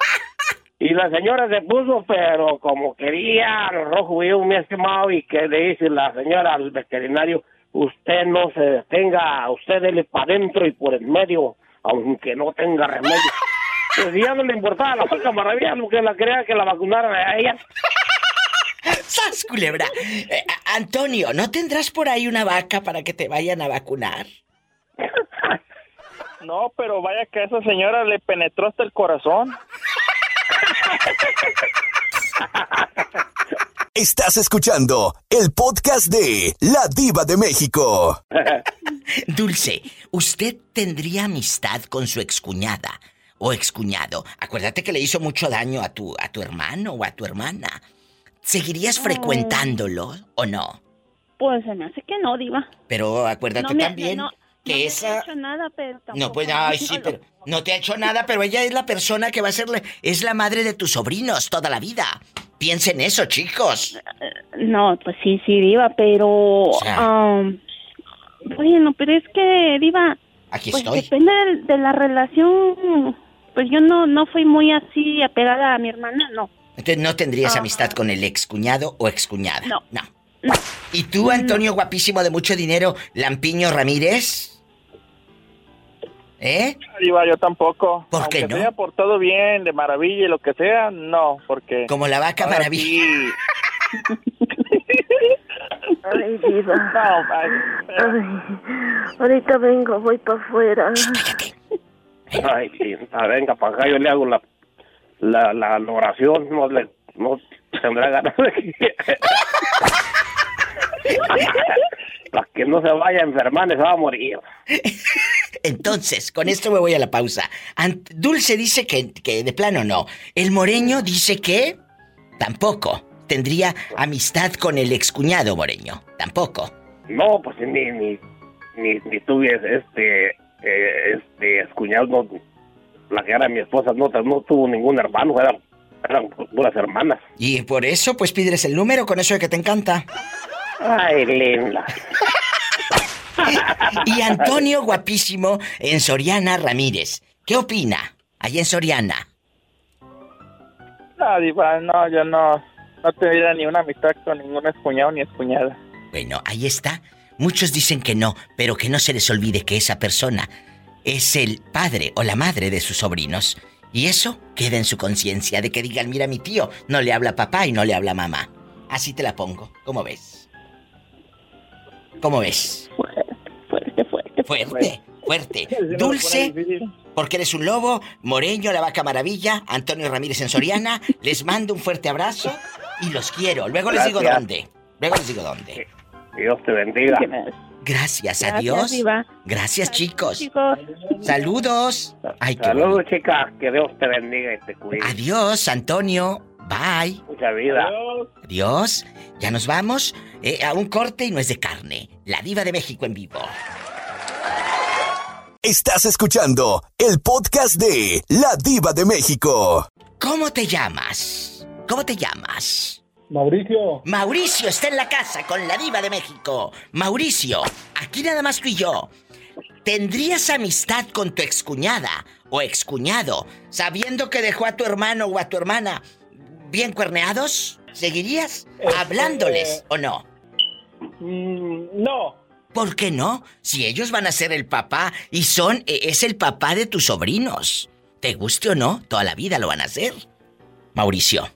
y la señora se puso pero como quería rojo y mi estimado y que le dice la señora al veterinario usted no se detenga usted dele para adentro y por el medio aunque no tenga remedio pues ya no le importaba la vaca maravilla, que la quería que la vacunaran a ella. ¡Sas, culebra! Eh, Antonio, ¿no tendrás por ahí una vaca para que te vayan a vacunar? No, pero vaya que a esa señora le penetró hasta el corazón. Estás escuchando el podcast de La Diva de México. Dulce, ¿usted tendría amistad con su excuñada? O excuñado, acuérdate que le hizo mucho daño a tu, a tu hermano o a tu hermana. ¿Seguirías frecuentándolo o no? Pues se me hace que no, Diva. Pero acuérdate también que esa. No ha hecho nada, pero tampoco. No, pues, ay, sí, pero. No te ha hecho nada, pero ella es la persona que va a serle. Es la madre de tus sobrinos toda la vida. Piensen eso, chicos. No, pues sí, sí, Diva, pero. Um, bueno, pero es que, Diva. Aquí pues estoy. Depende de la relación pues yo no, no fui muy así apegada a mi hermana, no. Entonces no tendrías ah. amistad con el excuñado o excuñada. No. No. ¿Y tú, Antonio, guapísimo de mucho dinero, Lampiño Ramírez? ¿Eh? Iba yo tampoco. ¿Por Aunque qué no? sea por todo bien, de maravilla y lo que sea, no, porque... Como la vaca maravilla. Ay, diva. ahorita vengo, voy para afuera. Ay, venga para acá, yo le hago la, la, la oración, no le, no tendrá ganas de para que no se vaya a enfermar, se va a morir. Entonces, con esto me voy a la pausa. Dulce dice que, que de plano no. El moreño dice que tampoco. tendría amistad con el excuñado moreño. Tampoco. No, pues ni, ni, ni, ni tuve este, eh, este, excuñado, no, la que era mi esposa, no, no tuvo ningún hermano, eran, eran puras hermanas. Y por eso, pues pídeles el número con eso de que te encanta. Ay, linda. y Antonio, guapísimo, en Soriana Ramírez. ¿Qué opina? Allí en Soriana. No, Diva, no, yo no, no tendría ni una amistad con ningún escuñado ni escuñada. Bueno, ahí está. Muchos dicen que no, pero que no se les olvide que esa persona es el padre o la madre de sus sobrinos. Y eso queda en su conciencia de que digan, mira mi tío, no le habla papá y no le habla mamá. Así te la pongo. ¿Cómo ves? ¿Cómo ves? Fuerte, fuerte, fuerte. Fuerte, Dulce, porque eres un lobo. Moreño, la vaca maravilla. Antonio Ramírez en Soriana. les mando un fuerte abrazo y los quiero. Luego les digo dónde. Luego les digo dónde. Dios te bendiga. Gracias, adiós. Gracias, chicos. Saludos. Saludos, chica. Que Dios te bendiga y te cuide. Adiós, Antonio. Bye. Mucha vida. Adiós. Ya nos vamos eh, a un corte y no es de carne. La diva de México en vivo. Estás escuchando el podcast de La Diva de México. ¿Cómo te llamas? ¿Cómo te llamas? Mauricio. Mauricio está en la casa con la diva de México. Mauricio, aquí nada más tú y yo. ¿Tendrías amistad con tu excuñada o excuñado sabiendo que dejó a tu hermano o a tu hermana bien cuerneados? ¿Seguirías Este, hablándoles o no? Mm, no. ¿Por qué no? Si ellos van a ser el papá y son e- es el papá de tus sobrinos. ¿Te guste o no? Toda la vida lo van a hacer. Mauricio.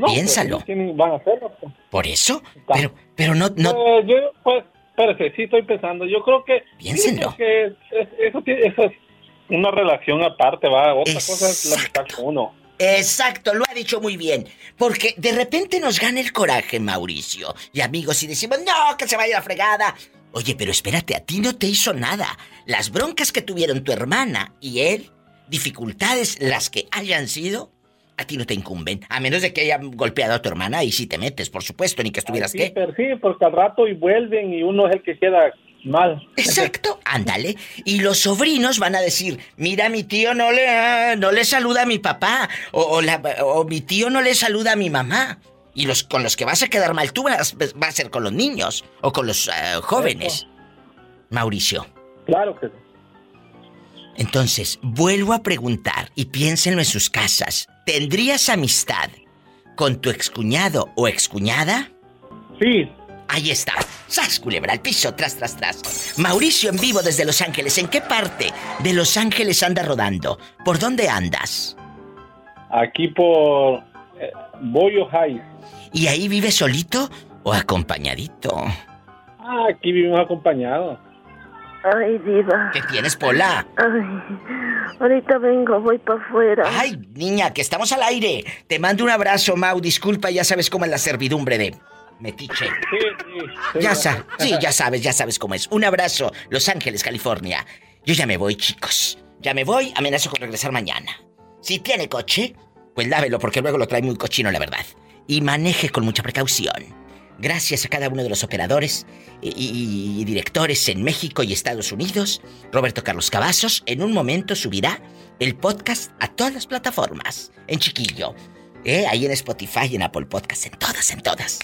No, Piénsalo. pues, ¿quién van a hacerlo? pues? ¿Por eso? Pero, pero no, no. Eh, yo, pues, espérate, sí estoy pensando. Yo creo que. Piénsenlo. es- eso, es una relación aparte, va. Otra cosa es la amistad con uno. Exacto, lo ha dicho muy bien. Porque de repente nos gana el coraje, Mauricio. Y amigos, y decimos, no, que se vaya la fregada. Oye, pero espérate, a ti no te hizo nada. Las broncas que tuvieron tu hermana y él, dificultades las que hayan sido, a ti no te incumben. A menos de que hayan golpeado a tu hermana y si te metes, por supuesto, ni que estuvieras Sí, qué. pero sí, porque al rato y vuelven y uno es el que queda mal. Exacto, ándale. Y los sobrinos van a decir, mira, mi tío no le, no le saluda a mi papá, o, o la- o mi tío no le saluda a mi mamá. Y los con los que vas a quedar mal tú vas, va a ser con los niños o con los eh, jóvenes. Mauricio. Claro que sí. Entonces, vuelvo a preguntar y piénsenlo en sus casas. ¿Tendrías amistad con tu excuñado o excuñada? Sí. Ahí está. ¡Sas, culebra al piso! Tras, tras, tras. Mauricio en vivo desde Los Ángeles. ¿En qué parte de Los Ángeles anda rodando? ¿Por dónde andas? Aquí por eh, Boyo High. ¿Y ahí vive solito o acompañadito? Ah, aquí vivimos acompañados. Ay, diva. ¿Qué tienes, Pola? Ay, ahorita vengo, voy para afuera. Ay, niña, que estamos al aire. Te mando un abrazo, Mau. Disculpa, ya sabes cómo es la servidumbre de Metiche. Sí, sí. Ya sabes, sí, ya sabes, ya sabes cómo es. Un abrazo, Los Ángeles, California. Yo ya me voy, chicos. Ya me voy, amenazo con regresar mañana. Si tiene coche, pues lávelo porque luego lo trae muy cochino, la verdad. Y maneje con mucha precaución. Gracias a cada uno de los operadores y, directores en México y Estados Unidos. Roberto Carlos Cavazos en un momento subirá el podcast a todas las plataformas. En chiquillo. ¿eh? Ahí en Spotify, en Apple Podcast, en todas, en todas.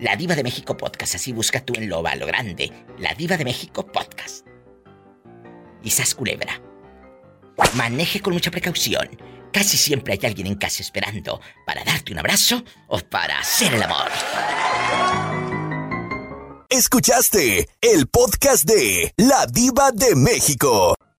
La Diva de México Podcast, así busca tú en lo, lo grande. La Diva de México Podcast. Y sas culebra. Maneje con mucha precaución. Casi siempre hay alguien en casa esperando para darte un abrazo o para hacer el amor. Escuchaste el podcast de La Diva de México.